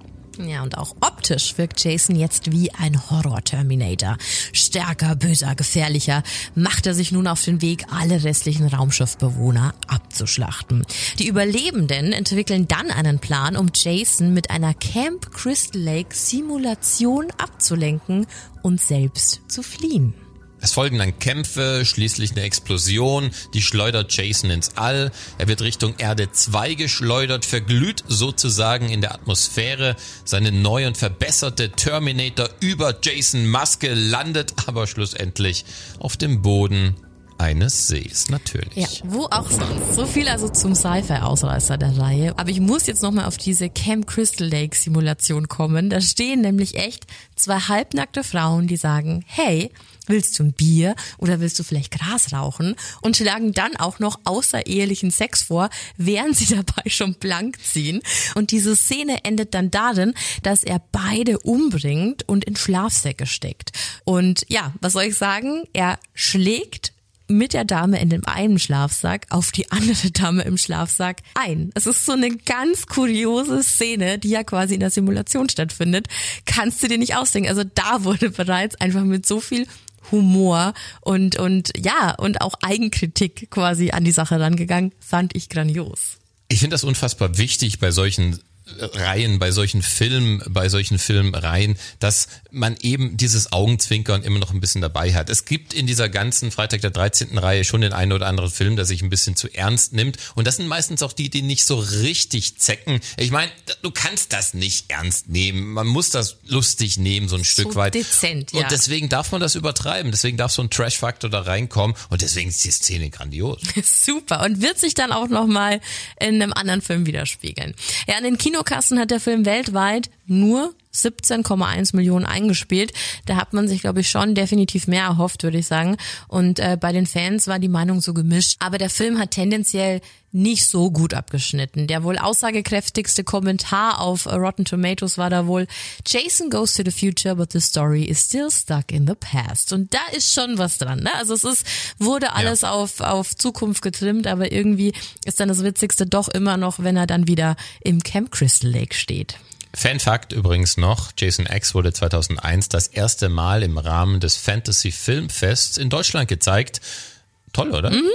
Ja, und auch optisch wirkt Jason jetzt wie ein Horror-Terminator. Stärker, böser, gefährlicher macht er sich nun auf den Weg, alle restlichen Raumschiffbewohner abzuschlachten. Die Überlebenden entwickeln dann einen Plan, um Jason mit einer Camp Crystal Lake Simulation abzulenken und selbst zu fliehen. Es folgen dann Kämpfe, schließlich eine Explosion, die schleudert Jason ins All. Er wird Richtung Erde 2 geschleudert, verglüht sozusagen in der Atmosphäre. Seine neu und verbesserte Terminator über Jason Maske landet aber schlussendlich auf dem Boden eines Sees, natürlich. Ja, wo auch sonst. So viel also zum Sci-Fi-Ausreißer der Reihe. Aber ich muss jetzt nochmal auf diese Camp Crystal Lake Simulation kommen. Da stehen nämlich echt zwei halbnackte Frauen, die sagen, hey, willst du ein Bier oder willst du vielleicht Gras rauchen? Und schlagen dann auch noch außerehelichen Sex vor, während sie [laughs] dabei schon blank ziehen. Und diese Szene endet dann darin, dass er beide umbringt und in Schlafsäcke steckt. Und ja, was soll ich sagen? Er schlägt mit der Dame in dem einen Schlafsack auf die andere Dame im Schlafsack ein. Es ist so eine ganz kuriose Szene, die ja quasi in der Simulation stattfindet. Kannst du dir nicht ausdenken. Also da wurde bereits einfach mit so viel Humor und, und ja, und auch Eigenkritik quasi an die Sache rangegangen, fand ich grandios. Ich finde das unfassbar wichtig bei solchen Reihen, bei solchen Filmen, bei solchen Filmreihen, dass man eben dieses Augenzwinkern immer noch ein bisschen dabei hat. Es gibt in dieser ganzen Freitag der 13. Reihe schon den einen oder anderen Film, der sich ein bisschen zu ernst nimmt. Und das sind meistens auch die, die nicht so richtig zecken. Ich meine, du kannst das nicht ernst nehmen. Man muss das lustig nehmen, so ein so Stück weit. Dezent, ja. Und deswegen darf man das übertreiben. Deswegen darf so ein Trash-Faktor da reinkommen. Und deswegen ist die Szene grandios. [laughs] Super. Und wird sich dann auch nochmal in einem anderen Film widerspiegeln. Ja, in den Kinokassen hat der Film weltweit nur 17,1 Millionen eingespielt. Da hat man sich, glaube ich, schon definitiv mehr erhofft, würde ich sagen. Und äh, bei den Fans war die Meinung so gemischt. Aber der Film hat tendenziell nicht so gut abgeschnitten. Der wohl aussagekräftigste Kommentar auf Rotten Tomatoes war da wohl Jason goes to the future, but the story is still stuck in the past. Und da ist schon was dran. Ne? Also es ist, wurde alles ja. auf, auf Zukunft getrimmt, aber irgendwie ist dann das Witzigste doch immer noch, wenn er dann wieder im Camp Crystal Lake steht. Fanfakt übrigens noch, Jason X wurde 2001 das erste Mal im Rahmen des Fantasy Filmfests in Deutschland gezeigt. Toll, oder? Mhm.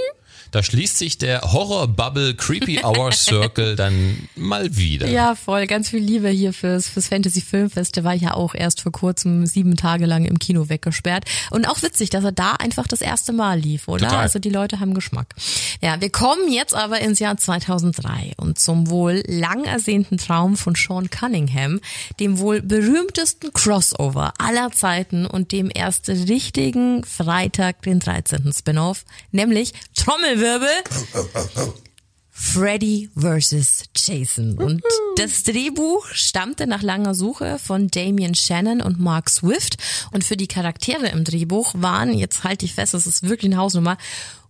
Da schließt sich der Horror-Bubble Creepy Hour [laughs] Circle dann mal wieder. Ja, voll. Ganz viel Liebe hier fürs, fürs Fantasy Filmfest. Der war ja auch erst vor kurzem sieben Tage lang im Kino weggesperrt. Und auch witzig, dass er da einfach das erste Mal lief, oder? Total. Also die Leute haben Geschmack. Ja, wir kommen jetzt aber ins Jahr 2003 und zum wohl lang ersehnten Traum von Sean Cunningham, dem wohl berühmtesten Crossover aller Zeiten und dem erst richtigen Freitag, den 13. Spin-off, nämlich Trommel Trommelwirbel. Freddy vs. Jason. Und das Drehbuch stammte nach langer Suche von Damien Shannon und Mark Swift. Und für die Charaktere im Drehbuch waren, jetzt halte ich fest, das ist wirklich eine Hausnummer,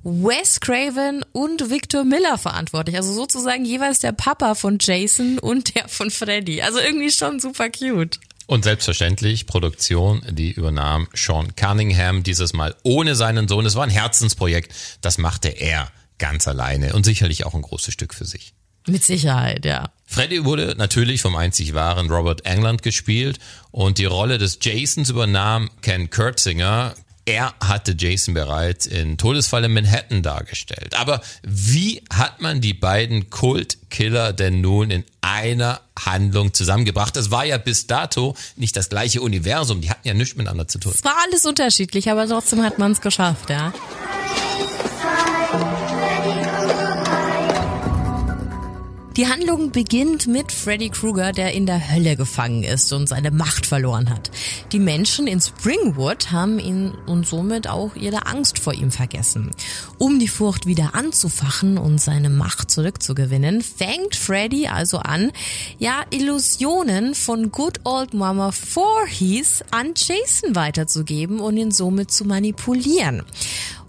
Wes Craven und Victor Miller verantwortlich. Also sozusagen jeweils der Papa von Jason und der von Freddy. Also irgendwie schon super cute. Und selbstverständlich Produktion, die übernahm Sean Cunningham dieses Mal ohne seinen Sohn. Es war ein Herzensprojekt. Das machte er ganz alleine und sicherlich auch ein großes Stück für sich. Mit Sicherheit, ja. Freddy wurde natürlich vom einzig wahren Robert England gespielt und die Rolle des Jasons übernahm Ken Kurtzinger. Er hatte Jason bereits in Todesfall in Manhattan dargestellt. Aber wie hat man die beiden Kultkiller denn nun in einer Handlung zusammengebracht? Das war ja bis dato nicht das gleiche Universum. Die hatten ja nichts miteinander zu tun. Es war alles unterschiedlich, aber trotzdem hat man es geschafft, ja. Die Handlung beginnt mit Freddy Krueger, der in der Hölle gefangen ist und seine Macht verloren hat. Die Menschen in Springwood haben ihn und somit auch ihre Angst vor ihm vergessen. Um die Furcht wieder anzufachen und seine Macht zurückzugewinnen, fängt Freddy also an, ja, Illusionen von Good Old Mama Voorhees an Jason weiterzugeben und ihn somit zu manipulieren,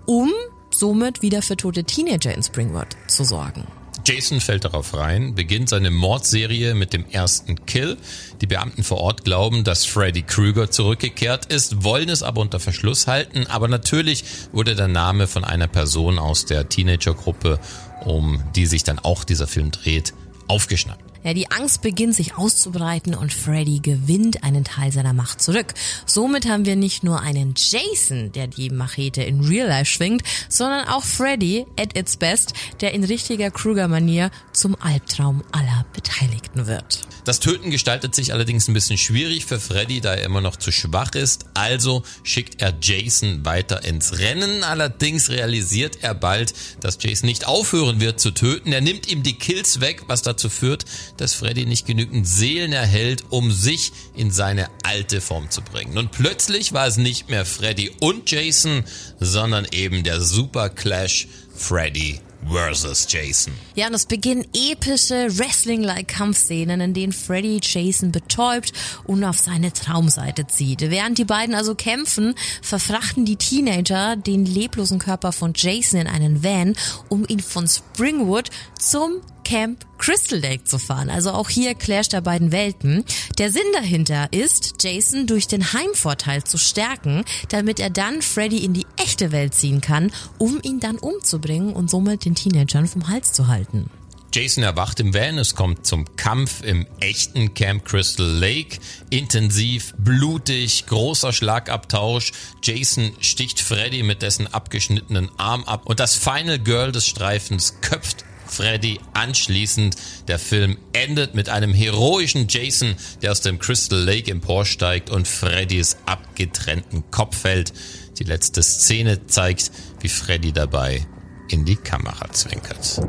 um somit wieder für tote Teenager in Springwood zu sorgen. Jason fällt darauf rein, beginnt seine Mordserie mit dem ersten Kill. Die Beamten vor Ort glauben, dass Freddy Krueger zurückgekehrt ist, wollen es aber unter Verschluss halten. Aber natürlich wurde der Name von einer Person aus der Teenagergruppe, um die sich dann auch dieser Film dreht, aufgeschnappt. Ja, die Angst beginnt sich auszubreiten und Freddy gewinnt einen Teil seiner Macht zurück. Somit haben wir nicht nur einen Jason, der die Machete in Real Life schwingt, sondern auch Freddy at its best, der in richtiger Kruger-Manier zum Albtraum aller Beteiligten wird. Das Töten gestaltet sich allerdings ein bisschen schwierig für Freddy, da er immer noch zu schwach ist. Also schickt er Jason weiter ins Rennen. Allerdings realisiert er bald, dass Jason nicht aufhören wird zu töten. Er nimmt ihm die Kills weg, was dazu führt, dass Freddy nicht genügend Seelen erhält, um sich in seine alte Form zu bringen. Und plötzlich war es nicht mehr Freddy und Jason, sondern eben der Super Clash Freddy versus Jason. Ja, und es beginnen epische Wrestling-like Kampfszenen, in denen Freddy Jason betäubt und auf seine Traumseite zieht. Während die beiden also kämpfen, verfrachten die Teenager den leblosen Körper von Jason in einen Van, um ihn von Springwood zum Camp Crystal Lake zu fahren. Also auch hier Clash der beiden Welten. Der Sinn dahinter ist, Jason durch den Heimvorteil zu stärken, damit er dann Freddy in die echte Welt ziehen kann, um ihn dann umzubringen und somit den Teenagern vom Hals zu halten. Jason erwacht im Van, es kommt zum Kampf im echten Camp Crystal Lake. Intensiv, blutig, großer Schlagabtausch. Jason sticht Freddy mit dessen abgeschnittenen Arm ab und das Final Girl des Streifens köpft Freddy anschließend. Der Film endet mit einem heroischen Jason, der aus dem Crystal Lake emporsteigt und Freddys abgetrennten Kopf fällt. Die letzte Szene zeigt, wie Freddy dabei in die Kamera zwinkert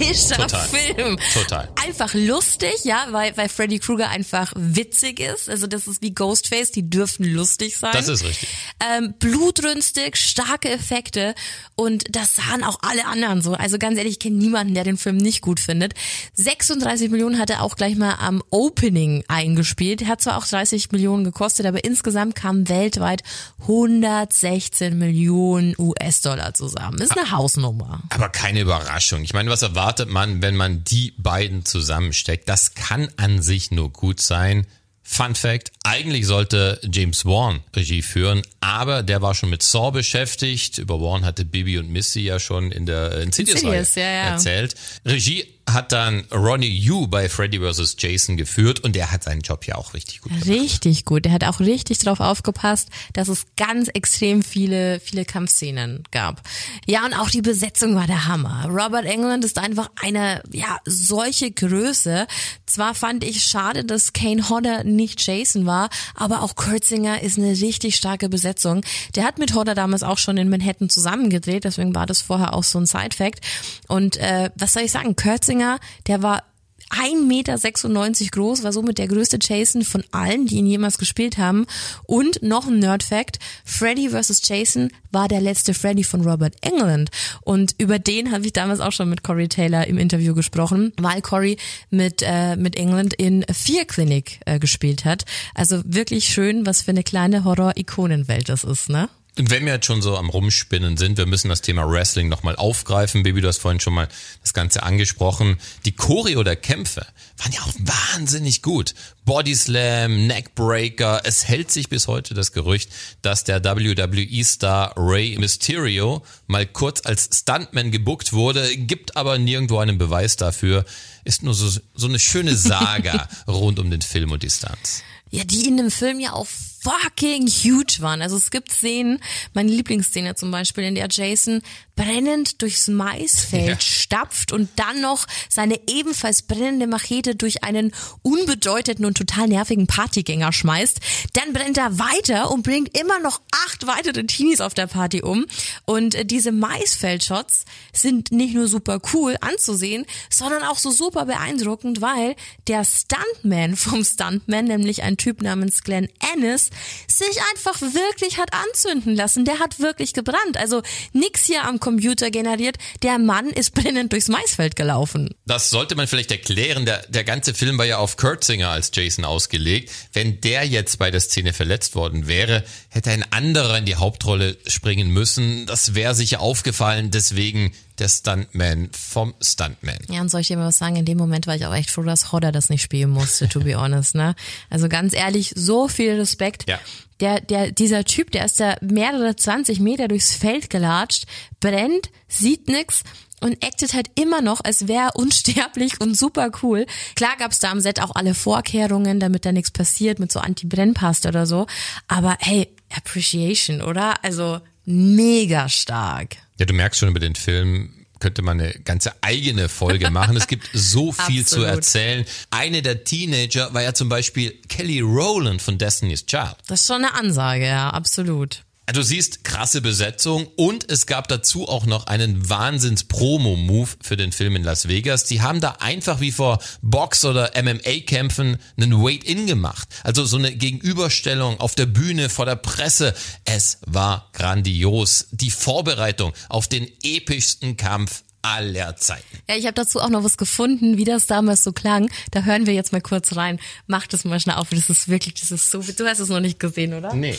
epischer Total. Film. Total. Einfach lustig, ja, weil, weil Freddy Krueger einfach witzig ist. Also das ist wie Ghostface, die dürfen lustig sein. Das ist richtig. Ähm, blutrünstig, starke Effekte und das sahen auch alle anderen so. Also ganz ehrlich, ich kenne niemanden, der den Film nicht gut findet. 36 Millionen hat er auch gleich mal am Opening eingespielt. Hat zwar auch 30 Millionen gekostet, aber insgesamt kamen weltweit 116 Millionen US-Dollar zusammen. Ist eine Hausnummer. Aber keine Überraschung. Ich meine, was erwartet man, wenn man die beiden zusammensteckt? Das kann an sich nur gut sein. Fun Fact, eigentlich sollte James Wan Regie führen, aber der war schon mit Saw beschäftigt. Über Wan hatte Bibi und Missy ja schon in der Insidious, Insidious, ja, ja. erzählt. Regie hat dann Ronnie Yu bei Freddy vs. Jason geführt und der hat seinen Job ja auch richtig gut gemacht. Richtig gut. Der hat auch richtig drauf aufgepasst, dass es ganz extrem viele, viele Kampfszenen gab. Ja, und auch die Besetzung war der Hammer. Robert Englund ist einfach eine, ja, solche Größe. Zwar fand ich schade, dass Kane Hodder nicht Jason war, aber auch Kurtzinger ist eine richtig starke Besetzung. Der hat mit Hodder damals auch schon in Manhattan zusammengedreht, deswegen war das vorher auch so ein Side-Fact. Und äh, was soll ich sagen, Kurtzinger, der war 1,96 Meter groß, war somit der größte Jason von allen, die ihn jemals gespielt haben. Und noch ein Nerd-Fact, Freddy vs. Jason war der letzte Freddy von Robert Englund. Und über den habe ich damals auch schon mit Corey Taylor im Interview gesprochen, weil Corey mit, äh, mit England in Fear Clinic äh, gespielt hat. Also wirklich schön, was für eine kleine Horror-Ikonenwelt das ist, ne? Und wenn wir jetzt schon so am Rumspinnen sind, wir müssen das Thema Wrestling nochmal aufgreifen. Baby, du hast vorhin schon mal das Ganze angesprochen. Die Choreo der Kämpfe waren ja auch wahnsinnig gut. Bodyslam, Neckbreaker. Es hält sich bis heute das Gerücht, dass der WWE-Star Rey Mysterio mal kurz als Stuntman gebuckt wurde, gibt aber nirgendwo einen Beweis dafür. Ist nur so, so eine schöne [laughs] Saga rund um den Film und die Stunts. Ja, die in dem Film ja auch fucking huge waren. Also es gibt Szenen, meine Lieblingsszene zum Beispiel, in der Jason brennend durchs Maisfeld Ja. stapft und dann noch seine ebenfalls brennende Machete durch einen unbedeutenden und total nervigen Partygänger schmeißt. Dann brennt er weiter und bringt immer noch acht weitere Teenies auf der Party um. Und äh, diese Maisfeldshots sind nicht nur super cool anzusehen, sondern auch so super beeindruckend, weil der Stuntman vom Stuntman, nämlich ein Typ namens Glenn Ennis, sich einfach wirklich hat anzünden lassen. Der hat wirklich gebrannt. Also nix hier am Computer generiert. Der Mann ist [laughs] brennend durchs Maisfeld gelaufen. Das sollte man vielleicht erklären. Der, der ganze Film war ja auf Kurtzinger als Jason ausgelegt. Wenn der jetzt bei der Szene verletzt worden wäre, hätte ein anderer in die Hauptrolle springen müssen. Das wäre sicher aufgefallen. Deswegen der Stuntman vom Stuntman. Ja, und soll ich dir mal was sagen? In dem Moment war ich auch echt froh, dass Hodder das nicht spielen musste, to be [laughs] honest, ne? Also ganz ehrlich, so viel Respekt. Ja. Der, der, dieser Typ, der ist da mehrere 20 Meter durchs Feld gelatscht, brennt, sieht nix und actet halt immer noch, als wäre unsterblich und super cool. Klar gab's da am Set auch alle Vorkehrungen, damit da nichts passiert mit so Anti-Brennpaste oder so. Aber hey, Appreciation, oder? Also mega stark. Ja, du merkst schon über den Film könnte man eine ganze eigene Folge machen. Es gibt so [laughs] viel zu erzählen. Eine der Teenager war ja zum Beispiel Kelly Rowland von Destiny's Child. Das ist schon eine Ansage, ja, absolut. Du siehst krasse Besetzung und es gab dazu auch noch einen Wahnsinns-Promo-Move für den Film in Las Vegas. Die haben da einfach wie vor Box- oder MMA-Kämpfen einen Wait-In gemacht. Also so eine Gegenüberstellung auf der Bühne vor der Presse. Es war grandios. Die Vorbereitung auf den epischsten Kampf aller Zeiten. Ja, ich habe dazu auch noch was gefunden, wie das damals so klang. Da hören wir jetzt mal kurz rein. Mach das mal schnell auf. Das ist wirklich, das ist so, du hast es noch nicht gesehen, oder? Nee.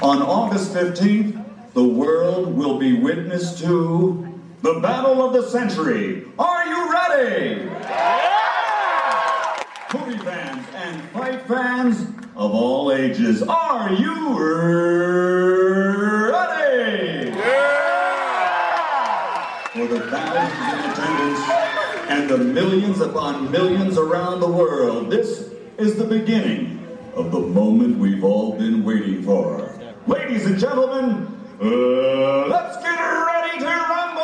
On August 15th, the world will be witness to the battle of the century. Are you ready? Yeah! Movie fans and fight fans of all ages, are you ready? Yeah! For the thousands in attendance and the millions upon millions around the world, this is the beginning of the moment we've all been waiting for. Ladies and gentlemen, uh, let's get ready to rumble!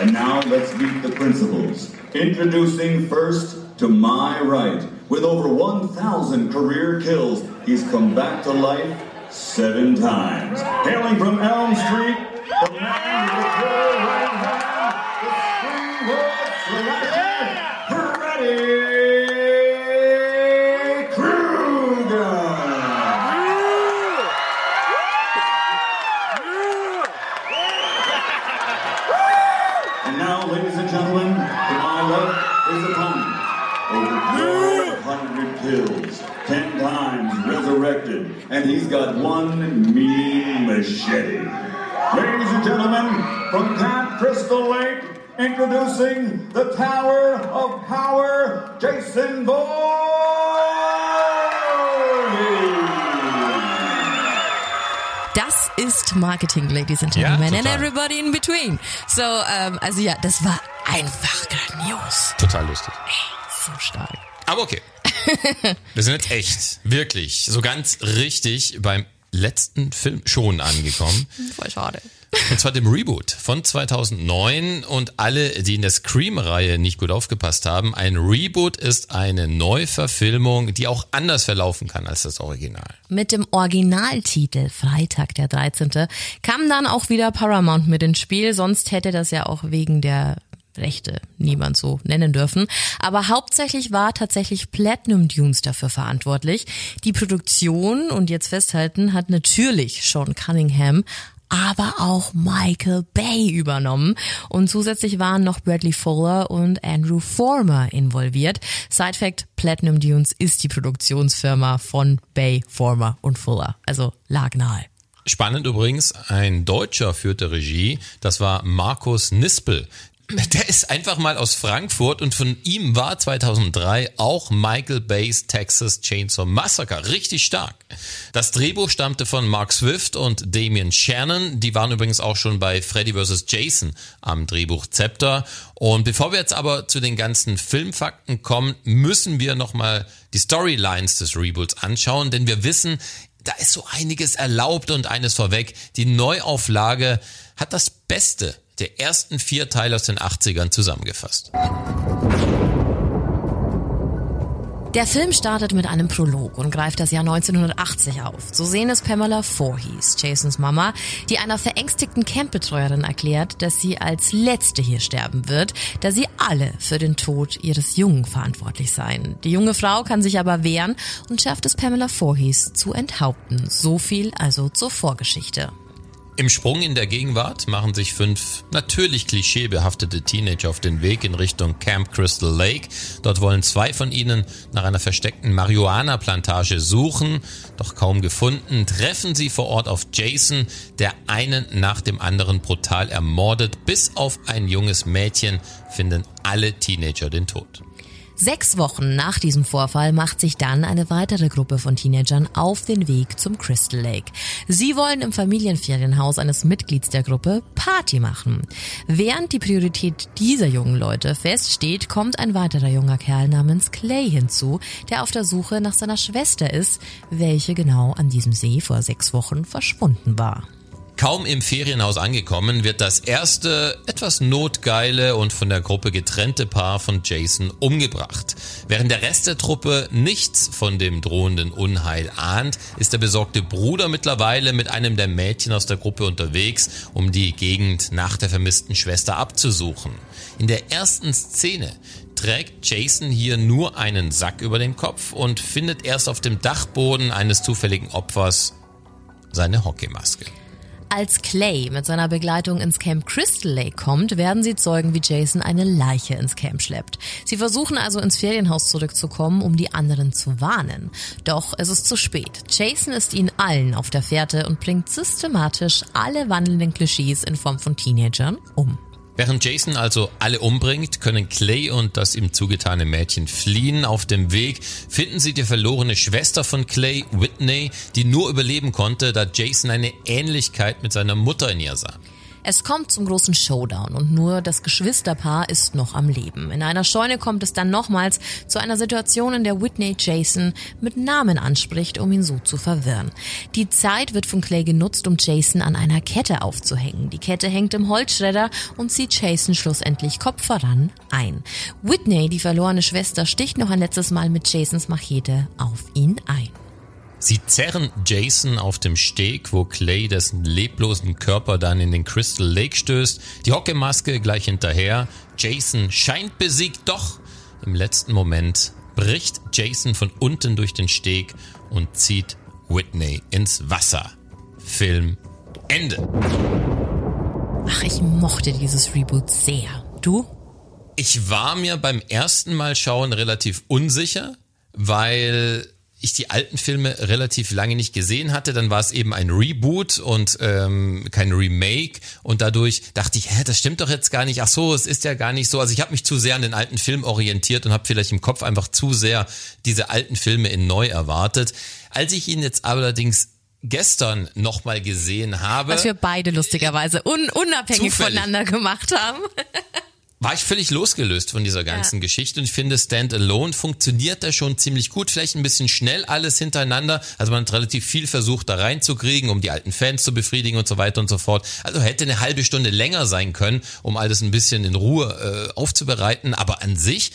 And now let's meet the principals. Introducing first to my right, with over 1,000 career kills, he's come back to life seven times. Hailing from Elm Street, the man with the slasher, Freddy. And now, ladies and gentlemen, to my left is opponent. Over 100 kills, 10 times resurrected, and he's got one mean machete. Ladies and gentlemen, from Camp Crystal Lake, introducing the Tower of Power, Jason Voorhees. Das ist Marketing, Ladies and Ja, Gentlemen, and total. everybody in between. So, ähm, also ja, das war einfach grandios. Total lustig. So stark. Aber okay. Wir sind jetzt echt, wirklich, so ganz richtig beim letzten Film schon angekommen. Voll schade. Und zwar dem Reboot von 2009 und alle, die in der Scream-Reihe nicht gut aufgepasst haben, ein Reboot ist eine Neuverfilmung, die auch anders verlaufen kann als das Original. Mit dem Originaltitel Freitag der 13. kam dann auch wieder Paramount mit ins Spiel, sonst hätte das ja auch wegen der Rechte niemand so nennen dürfen. Aber hauptsächlich war tatsächlich Platinum Dunes dafür verantwortlich. Die Produktion, und jetzt festhalten, hat natürlich Sean Cunningham aber auch Michael Bay übernommen. Und zusätzlich waren noch Bradley Fuller und Andrew Former involviert. Side Fact, Platinum Dunes ist die Produktionsfirma von Bay, Former und Fuller. Also lag nahe. Spannend übrigens, ein Deutscher führte Regie, das war Markus Nispel. Der ist einfach mal aus Frankfurt und von ihm war 2003 auch Michael Bay's Texas Chainsaw Massacre. Richtig stark. Das Drehbuch stammte von Mark Swift und Damien Shannon. Die waren übrigens auch schon bei Freddy vs. Jason am Drehbuch Zepter. Und bevor wir jetzt aber zu den ganzen Filmfakten kommen, müssen wir nochmal die Storylines des Reboots anschauen, denn wir wissen, da ist so einiges erlaubt und eines vorweg. Die Neuauflage hat das Beste der ersten vier Teile aus den 80ern zusammengefasst. Der Film startet mit einem Prolog und greift das Jahr 1980 auf. So sehen es Pamela Voorhees, Jasons Mama, die einer verängstigten Campbetreuerin erklärt, dass sie als Letzte hier sterben wird, da sie alle für den Tod ihres Jungen verantwortlich seien. Die junge Frau kann sich aber wehren und schafft es Pamela Voorhees zu enthaupten. So viel also zur Vorgeschichte. Im Sprung in der Gegenwart machen sich fünf natürlich klischeebehaftete Teenager auf den Weg in Richtung Camp Crystal Lake. Dort wollen zwei von ihnen nach einer versteckten Marihuana-Plantage suchen, doch kaum gefunden, treffen sie vor Ort auf Jason, der einen nach dem anderen brutal ermordet. Bis auf ein junges Mädchen finden alle Teenager den Tod. Sechs Wochen nach diesem Vorfall macht sich dann eine weitere Gruppe von Teenagern auf den Weg zum Crystal Lake. Sie wollen im Familienferienhaus eines Mitglieds der Gruppe Party machen. Während die Priorität dieser jungen Leute feststeht, kommt ein weiterer junger Kerl namens Clay hinzu, der auf der Suche nach seiner Schwester ist, welche genau an diesem See vor sechs Wochen verschwunden war. Kaum im Ferienhaus angekommen, wird das erste, etwas notgeile und von der Gruppe getrennte Paar von Jason umgebracht. Während der Rest der Truppe nichts von dem drohenden Unheil ahnt, ist der besorgte Bruder mittlerweile mit einem der Mädchen aus der Gruppe unterwegs, um die Gegend nach der vermissten Schwester abzusuchen. In der ersten Szene trägt Jason hier nur einen Sack über dem Kopf und findet erst auf dem Dachboden eines zufälligen Opfers seine Hockeymaske. Als Clay mit seiner Begleitung ins Camp Crystal Lake kommt, werden sie zeugen, wie Jason eine Leiche ins Camp schleppt. Sie versuchen also ins Ferienhaus zurückzukommen, um die anderen zu warnen. Doch es ist zu spät. Jason ist ihnen allen auf der Fährte und bringt systematisch alle wandelnden Klischees in Form von Teenagern um. Während Jason also alle umbringt, können Clay und das ihm zugetane Mädchen fliehen. Auf dem Weg finden sie die verlorene Schwester von Clay, Whitney, die nur überleben konnte, da Jason eine Ähnlichkeit mit seiner Mutter in ihr sah. Es kommt zum großen Showdown und nur das Geschwisterpaar ist noch am Leben. In einer Scheune kommt es dann nochmals zu einer Situation, in der Whitney Jason mit Namen anspricht, um ihn so zu verwirren. Die Zeit wird von Clay genutzt, um Jason an einer Kette aufzuhängen. Die Kette hängt im Holzschredder und zieht Jason schlussendlich Kopf voran ein. Whitney, die verlorene Schwester, sticht noch ein letztes Mal mit Jasons Machete auf ihn ein. Sie zerren Jason auf dem Steg, wo Clay dessen leblosen Körper dann in den Crystal Lake stößt. Die Hockeymaske gleich hinterher. Jason scheint besiegt, doch im letzten Moment bricht Jason von unten durch den Steg und zieht Whitney ins Wasser. Film Ende. Ach, ich mochte dieses Reboot sehr. Du? Ich war mir beim ersten Mal schauen relativ unsicher, weil ich die alten Filme relativ lange nicht gesehen hatte, dann war es eben ein Reboot und ähm, kein Remake und dadurch dachte ich, hä, das stimmt doch jetzt gar nicht. Ach so, es ist ja gar nicht so. Also ich habe mich zu sehr an den alten Film orientiert und habe vielleicht im Kopf einfach zu sehr diese alten Filme in neu erwartet. Als ich ihn jetzt allerdings gestern nochmal gesehen habe. Was wir beide lustigerweise un unabhängig zufällig. voneinander gemacht haben. [laughs] war ich völlig losgelöst von dieser ganzen ja. Geschichte und ich finde Standalone funktioniert da schon ziemlich gut, vielleicht ein bisschen schnell alles hintereinander, also man hat relativ viel versucht da reinzukriegen, um die alten Fans zu befriedigen und so weiter und so fort. Also hätte eine halbe Stunde länger sein können, um alles ein bisschen in Ruhe äh, aufzubereiten, aber an sich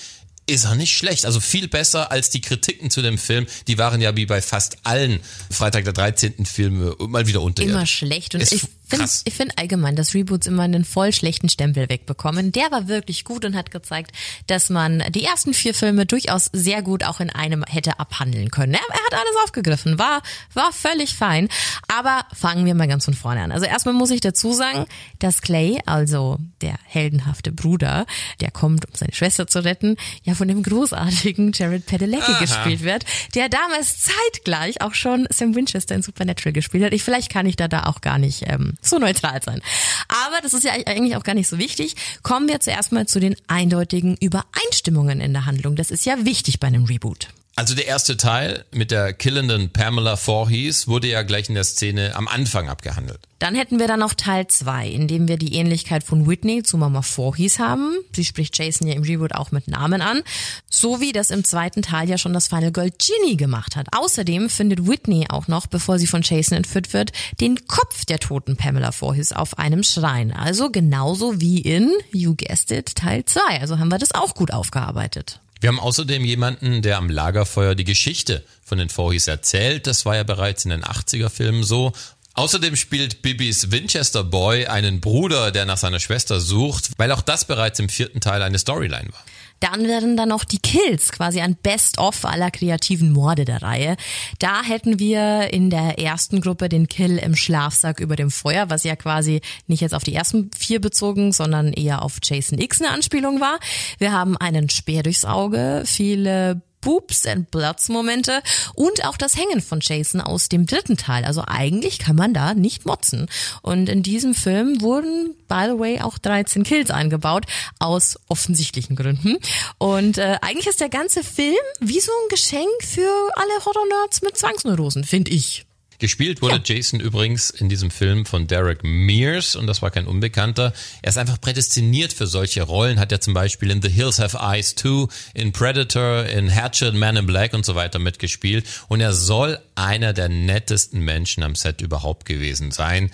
ist er nicht schlecht. Also viel besser als die Kritiken zu dem Film. Die waren ja wie bei fast allen Freitag der 13. Filme mal wieder unter. Immer schlecht. Und ich finde ich finde allgemein, dass Reboots immer einen voll schlechten Stempel wegbekommen. Der war wirklich gut und hat gezeigt, dass man die ersten vier Filme durchaus sehr gut auch in einem hätte abhandeln können. Er, er hat alles aufgegriffen, war, war völlig fein. Aber fangen wir mal ganz von vorne an. Also erstmal muss ich dazu sagen, dass Clay, also der heldenhafte Bruder, der kommt, um seine Schwester zu retten, ja von dem großartigen Jared Padalecki gespielt wird, der damals zeitgleich auch schon Sam Winchester in Supernatural gespielt hat. Ich, vielleicht kann ich da da auch gar nicht ähm, so neutral sein. Aber das ist ja eigentlich auch gar nicht so wichtig. Kommen wir zuerst mal zu den eindeutigen Übereinstimmungen in der Handlung. Das ist ja wichtig bei einem Reboot. Also der erste Teil mit der killenden Pamela Voorhees wurde ja gleich in der Szene am Anfang abgehandelt. Dann hätten wir dann noch Teil 2, in dem wir die Ähnlichkeit von Whitney zu Mama Voorhees haben. Sie spricht Jason ja im Reboot auch mit Namen an. So wie das im zweiten Teil ja schon das Final Girl Ginny gemacht hat. Außerdem findet Whitney auch noch, bevor sie von Jason entführt wird, den Kopf der toten Pamela Voorhees auf einem Schrein. Also genauso wie in, you guessed it, Teil 2. Also haben wir das auch gut aufgearbeitet. Wir haben außerdem jemanden, der am Lagerfeuer die Geschichte von den Voorhees erzählt. Das war ja bereits in den 80er Filmen so. Außerdem spielt Bibis Winchester Boy einen Bruder, der nach seiner Schwester sucht, weil auch das bereits im vierten Teil eine Storyline war. Dann werden dann noch die Kills, quasi ein Best-of aller kreativen Morde der Reihe. Da hätten wir in der ersten Gruppe den Kill im Schlafsack über dem Feuer, was ja quasi nicht jetzt auf die ersten vier bezogen, sondern eher auf Jason X eine Anspielung war. Wir haben einen Speer durchs Auge, viele Boobs and Bloods Momente und auch das Hängen von Jason aus dem dritten Teil. Also eigentlich kann man da nicht motzen. Und in diesem Film wurden, by the way, auch 13 Kills eingebaut, aus offensichtlichen Gründen. Und äh, eigentlich ist der ganze Film wie so ein Geschenk für alle Horror-Nerds mit Zwangsneurosen, finde ich. Gespielt wurde ja. Jason übrigens in diesem Film von Derek Mears und das war kein Unbekannter. Er ist einfach prädestiniert für solche Rollen, hat er zum Beispiel in The Hills Have Eyes 2, in Predator, in Hatchet, Man in Black und so weiter mitgespielt und er soll einer der nettesten Menschen am Set überhaupt gewesen sein.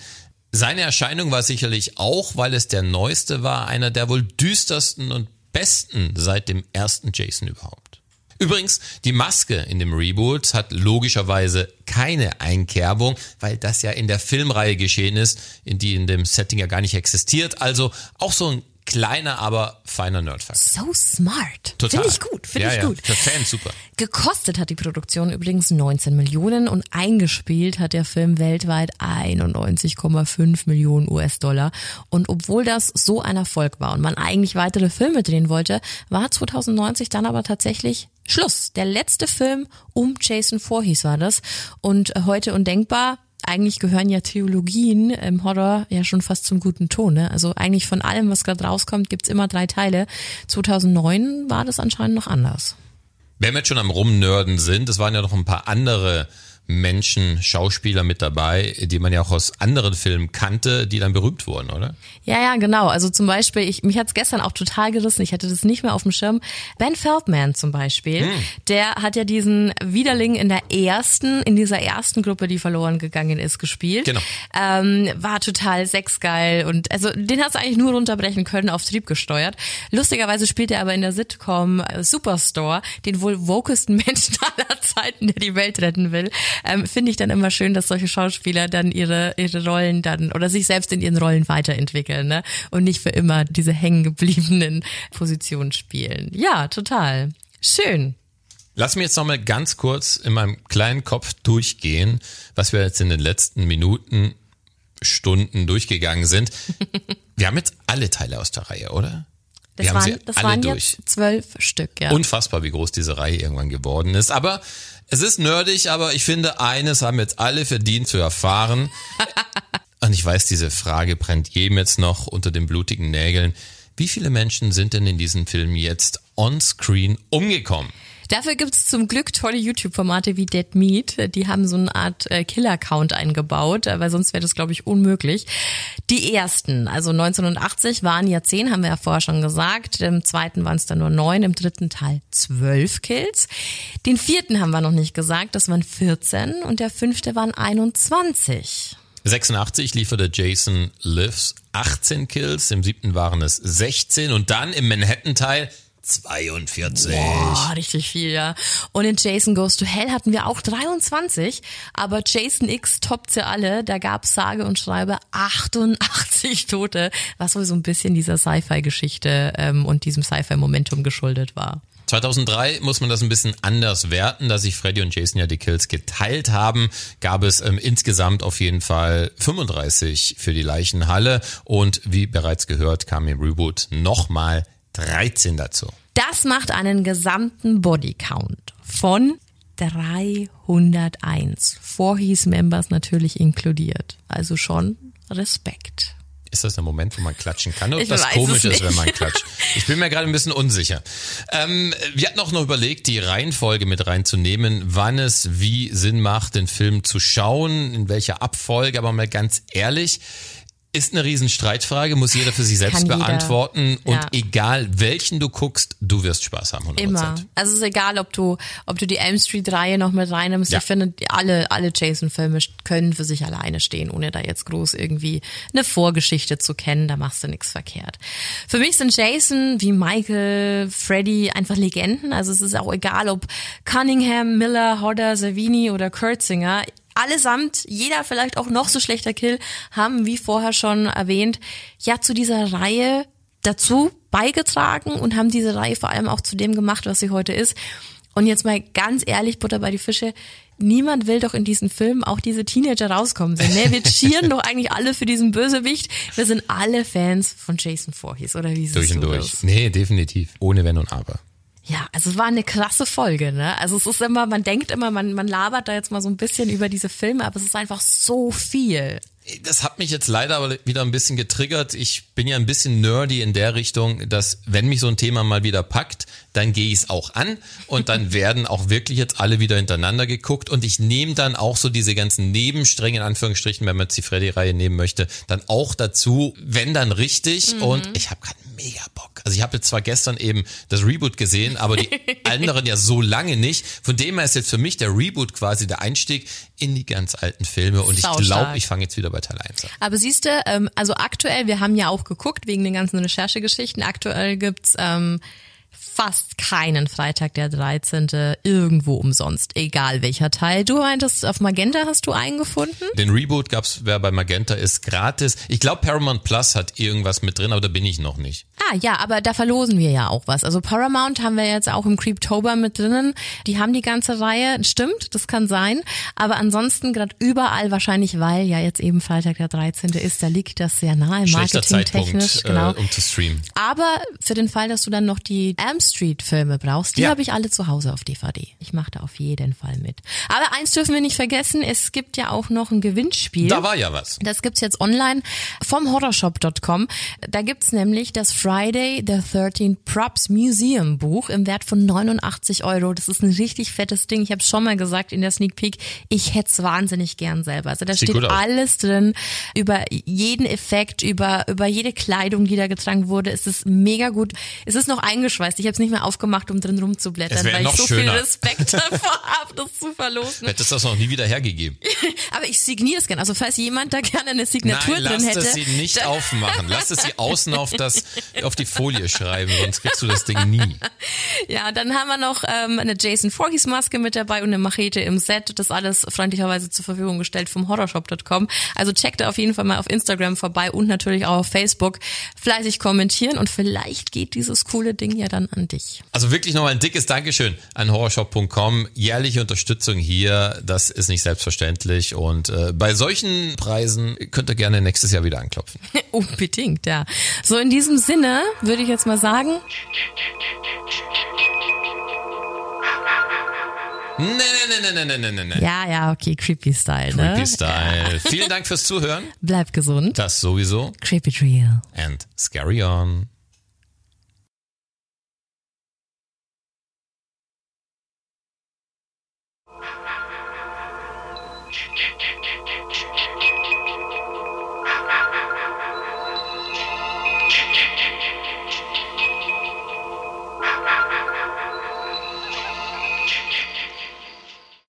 Seine Erscheinung war sicherlich auch, weil es der neueste war, einer der wohl düstersten und besten seit dem ersten Jason überhaupt. Übrigens, die Maske in dem Reboot hat logischerweise keine Einkerbung, weil das ja in der Filmreihe geschehen ist, in die in dem Setting ja gar nicht existiert. Also auch so ein kleiner, aber feiner Nerdfaktor. So smart. Total. Finde ich gut, finde ja, ich ja. gut. Für Fans super. Gekostet hat die Produktion übrigens 19 Millionen und eingespielt hat der Film weltweit 91,5 Millionen US-Dollar. Und obwohl das so ein Erfolg war und man eigentlich weitere Filme drehen wollte, war 2090 dann aber tatsächlich Schluss. Der letzte Film um Jason Voorhees war das. Und heute undenkbar, eigentlich gehören ja Trilogien im Horror ja schon fast zum guten Ton. Ne? Also eigentlich von allem, was gerade rauskommt, gibt's immer drei Teile. 2009 war das anscheinend noch anders. Wenn wir jetzt schon am Rumnörden sind, es waren ja noch ein paar andere Menschen, Schauspieler mit dabei, die man ja auch aus anderen Filmen kannte, die dann berühmt wurden, oder? Ja, ja, genau. Also zum Beispiel, ich, mich hat's gestern auch total gerissen. Ich hatte das nicht mehr auf dem Schirm. Ben Feldman zum Beispiel, Hm. der hat ja diesen Widerling in der ersten, in dieser ersten Gruppe, die verloren gegangen ist, gespielt. Genau. Ähm, war total sexgeil und also den hast du eigentlich nur runterbrechen können, auf Trieb gesteuert. Lustigerweise spielt er aber in der Sitcom äh, Superstore den wohl wokesten [laughs] Menschen aller Zeiten, der die Welt retten will. Ähm, Finde ich dann immer schön, dass solche Schauspieler dann ihre, ihre Rollen dann oder sich selbst in ihren Rollen weiterentwickeln ne? und nicht für immer diese hängen gebliebenen Positionen spielen. Ja, total. Schön. Lass mich jetzt noch mal ganz kurz in meinem kleinen Kopf durchgehen, was wir jetzt in den letzten Minuten, Stunden durchgegangen sind. [laughs] Wir haben jetzt alle Teile aus der Reihe, oder? Das wir haben waren, sie das alle waren durch. jetzt zwölf Stück, ja. Unfassbar, wie groß diese Reihe irgendwann geworden ist. Aber es ist nerdig, aber ich finde, eines haben jetzt alle verdient zu erfahren. [laughs] Und ich weiß, diese Frage brennt jedem jetzt noch unter den blutigen Nägeln. Wie viele Menschen sind denn in diesem Film jetzt on-screen umgekommen? Dafür gibt's zum Glück tolle YouTube-Formate wie Dead Meat. Die haben so eine Art äh, Killer-Count eingebaut, äh, weil sonst wäre das, glaube ich, unmöglich. Die ersten, also 1980, waren ja zehn, haben wir ja vorher schon gesagt. Im zweiten waren es dann nur neun, im dritten Teil zwölf Kills. Den vierten haben wir noch nicht gesagt, das waren 14 und der fünfte waren 21. 86 lieferte Jason Lives 18 Kills, im siebten waren es 16 und dann im Manhattan-Teil 42. Boah, richtig viel, ja. Und in Jason Goes to Hell hatten wir auch 23, aber Jason X toppt sie alle. Da gab's sage und schreibe 88 Tote, was wohl so ein bisschen dieser Sci-Fi-Geschichte ähm, und diesem Sci-Fi-Momentum geschuldet war. 2003 muss man das ein bisschen anders werten, da sich Freddy und Jason ja die Kills geteilt haben, gab es ähm, insgesamt auf jeden Fall 35 für die Leichenhalle und wie bereits gehört kam im Reboot nochmal 13 dazu. Das macht einen gesamten Bodycount von 301. Voorhees Members natürlich inkludiert. Also schon Respekt. Ist das der Moment, wo man klatschen kann oder Ich das komisch ist, wenn man klatscht? Ich bin mir gerade ein bisschen unsicher. Ähm, wir hatten auch noch überlegt, die Reihenfolge mit reinzunehmen, wann es wie Sinn macht, den Film zu schauen, in welcher Abfolge, aber mal ganz ehrlich, ist eine riesen Streitfrage, muss jeder für sich selbst Kann jeder. beantworten und Ja. egal welchen du guckst, du wirst Spaß haben. 100%. Immer. Also es ist egal, ob du, ob du die Elm Street Reihe noch mit reinnimmst. Ja. Ich finde, alle, alle Jason-Filme können für sich alleine stehen, ohne da jetzt groß irgendwie eine Vorgeschichte zu kennen. Da machst du nichts verkehrt. Für mich sind Jason wie Michael, Freddy einfach Legenden. Also es ist auch egal, ob Cunningham, Miller, Hodder, Savini oder Kurtzinger. Allesamt, jeder vielleicht auch noch so schlechter Kill, haben, wie vorher schon erwähnt, ja zu dieser Reihe dazu beigetragen und haben diese Reihe vor allem auch zu dem gemacht, was sie heute ist. Und jetzt mal ganz ehrlich, Butter bei die Fische, niemand will doch in diesen Filmen auch diese Teenager rauskommen sehen. Ne? Wir cheeren doch eigentlich alle für diesen Bösewicht. Wir sind alle Fans von Jason Voorhees, oder wie siehst Durch und du durch. Nee, definitiv. Ohne Wenn und Aber. Ja, also es war eine krasse Folge, ne? Also es ist immer, man denkt immer, man, man labert da jetzt mal so ein bisschen über diese Filme, aber es ist einfach so viel. Das hat mich jetzt leider aber wieder ein bisschen getriggert. Ich bin ja ein bisschen nerdy in der Richtung, dass wenn mich so ein Thema mal wieder packt, dann gehe ich es auch an und dann [laughs] werden auch wirklich jetzt alle wieder hintereinander geguckt und ich nehme dann auch so diese ganzen Nebenstränge in Anführungsstrichen, wenn man jetzt die Freddy-Reihe nehmen möchte, dann auch dazu, wenn dann richtig und ich habe gerade mega Bock. Also ich habe jetzt zwar gestern eben das Reboot gesehen, aber die [laughs] anderen ja so lange nicht. Von dem her ist jetzt für mich der Reboot quasi der Einstieg in die ganz alten Filme und ich Saustark. glaube, ich fange jetzt wieder bei Teil 1 an. Aber siehst du, ähm, also aktuell, wir haben ja auch geguckt wegen den ganzen Recherchegeschichten, aktuell gibt's ähm, fast keinen Freitag der 13. irgendwo umsonst, egal welcher Teil. Du meintest, auf Magenta hast du einen gefunden? Den Reboot gab's, wer bei Magenta ist, gratis. Ich glaube, Paramount Plus hat irgendwas mit drin, aber da bin ich noch nicht. Ah, ja, aber da verlosen wir ja auch was. Also Paramount haben wir jetzt auch im Creeptober mit drinnen. Die haben die ganze Reihe. Stimmt, das kann sein. Aber ansonsten gerade überall wahrscheinlich, weil ja jetzt eben Freitag der 13. ist, da liegt das sehr nahe, marketingtechnisch. Zeitpunkt, Genau. äh, um zu streamen. Aber für den Fall, dass du dann noch die Elm Street Filme brauchst, die Ja. habe ich alle zu Hause auf DVD. Ich mache da auf jeden Fall mit. Aber eins dürfen wir nicht vergessen, es gibt ja auch noch ein Gewinnspiel. Da war ja was. Das gibt's jetzt online vom horrorshop.com. Da gibt's nämlich das Friday the 13 Props Museum Buch im Wert von 89 Euro. Das ist ein richtig fettes Ding. Ich habe schon mal gesagt in der Sneak Peek, ich hätte es wahnsinnig gern selber. Also da Sieht steht alles drin über jeden Effekt, über über jede Kleidung, die da getragen wurde. Es ist mega gut. Es ist noch eingeschweißt. Ich habe es nicht mehr aufgemacht, um drin rumzublättern, weil ich so schöner. viel Respekt [laughs] davor habe, das zu verlosen. Hättest das noch nie wieder hergegeben. [laughs] Aber ich signiere es gerne. Also falls jemand da gerne eine Signatur Nein, drin lass hätte. es sie nicht aufmachen. Lass es sie außen auf das, [laughs] auf die Folie schreiben, sonst kriegst du das Ding nie. Ja, dann haben wir noch ähm, eine Jason Voorhees Maske mit dabei und eine Machete im Set. Das alles freundlicherweise zur Verfügung gestellt vom horrorshop.com. Also checkt da auf jeden Fall mal auf Instagram vorbei und natürlich auch auf Facebook. Fleißig kommentieren und vielleicht geht dieses coole Ding ja dann an dich. Also wirklich nochmal ein dickes Dankeschön an horrorshop.com. Jährliche Unterstützung hier, das ist nicht selbstverständlich. Und äh, bei solchen Preisen könnt ihr gerne nächstes Jahr wieder anklopfen. [laughs] Unbedingt, ja. So in diesem Sinne würde ich jetzt mal sagen, Nee, nee, nee, nee, nee, nee, nee, ja, ja, okay, Creepy Style, ne? Creepy Style. Vielen Dank fürs Zuhören. [laughs] Bleib gesund. Das sowieso. Creepy Real. And scary on.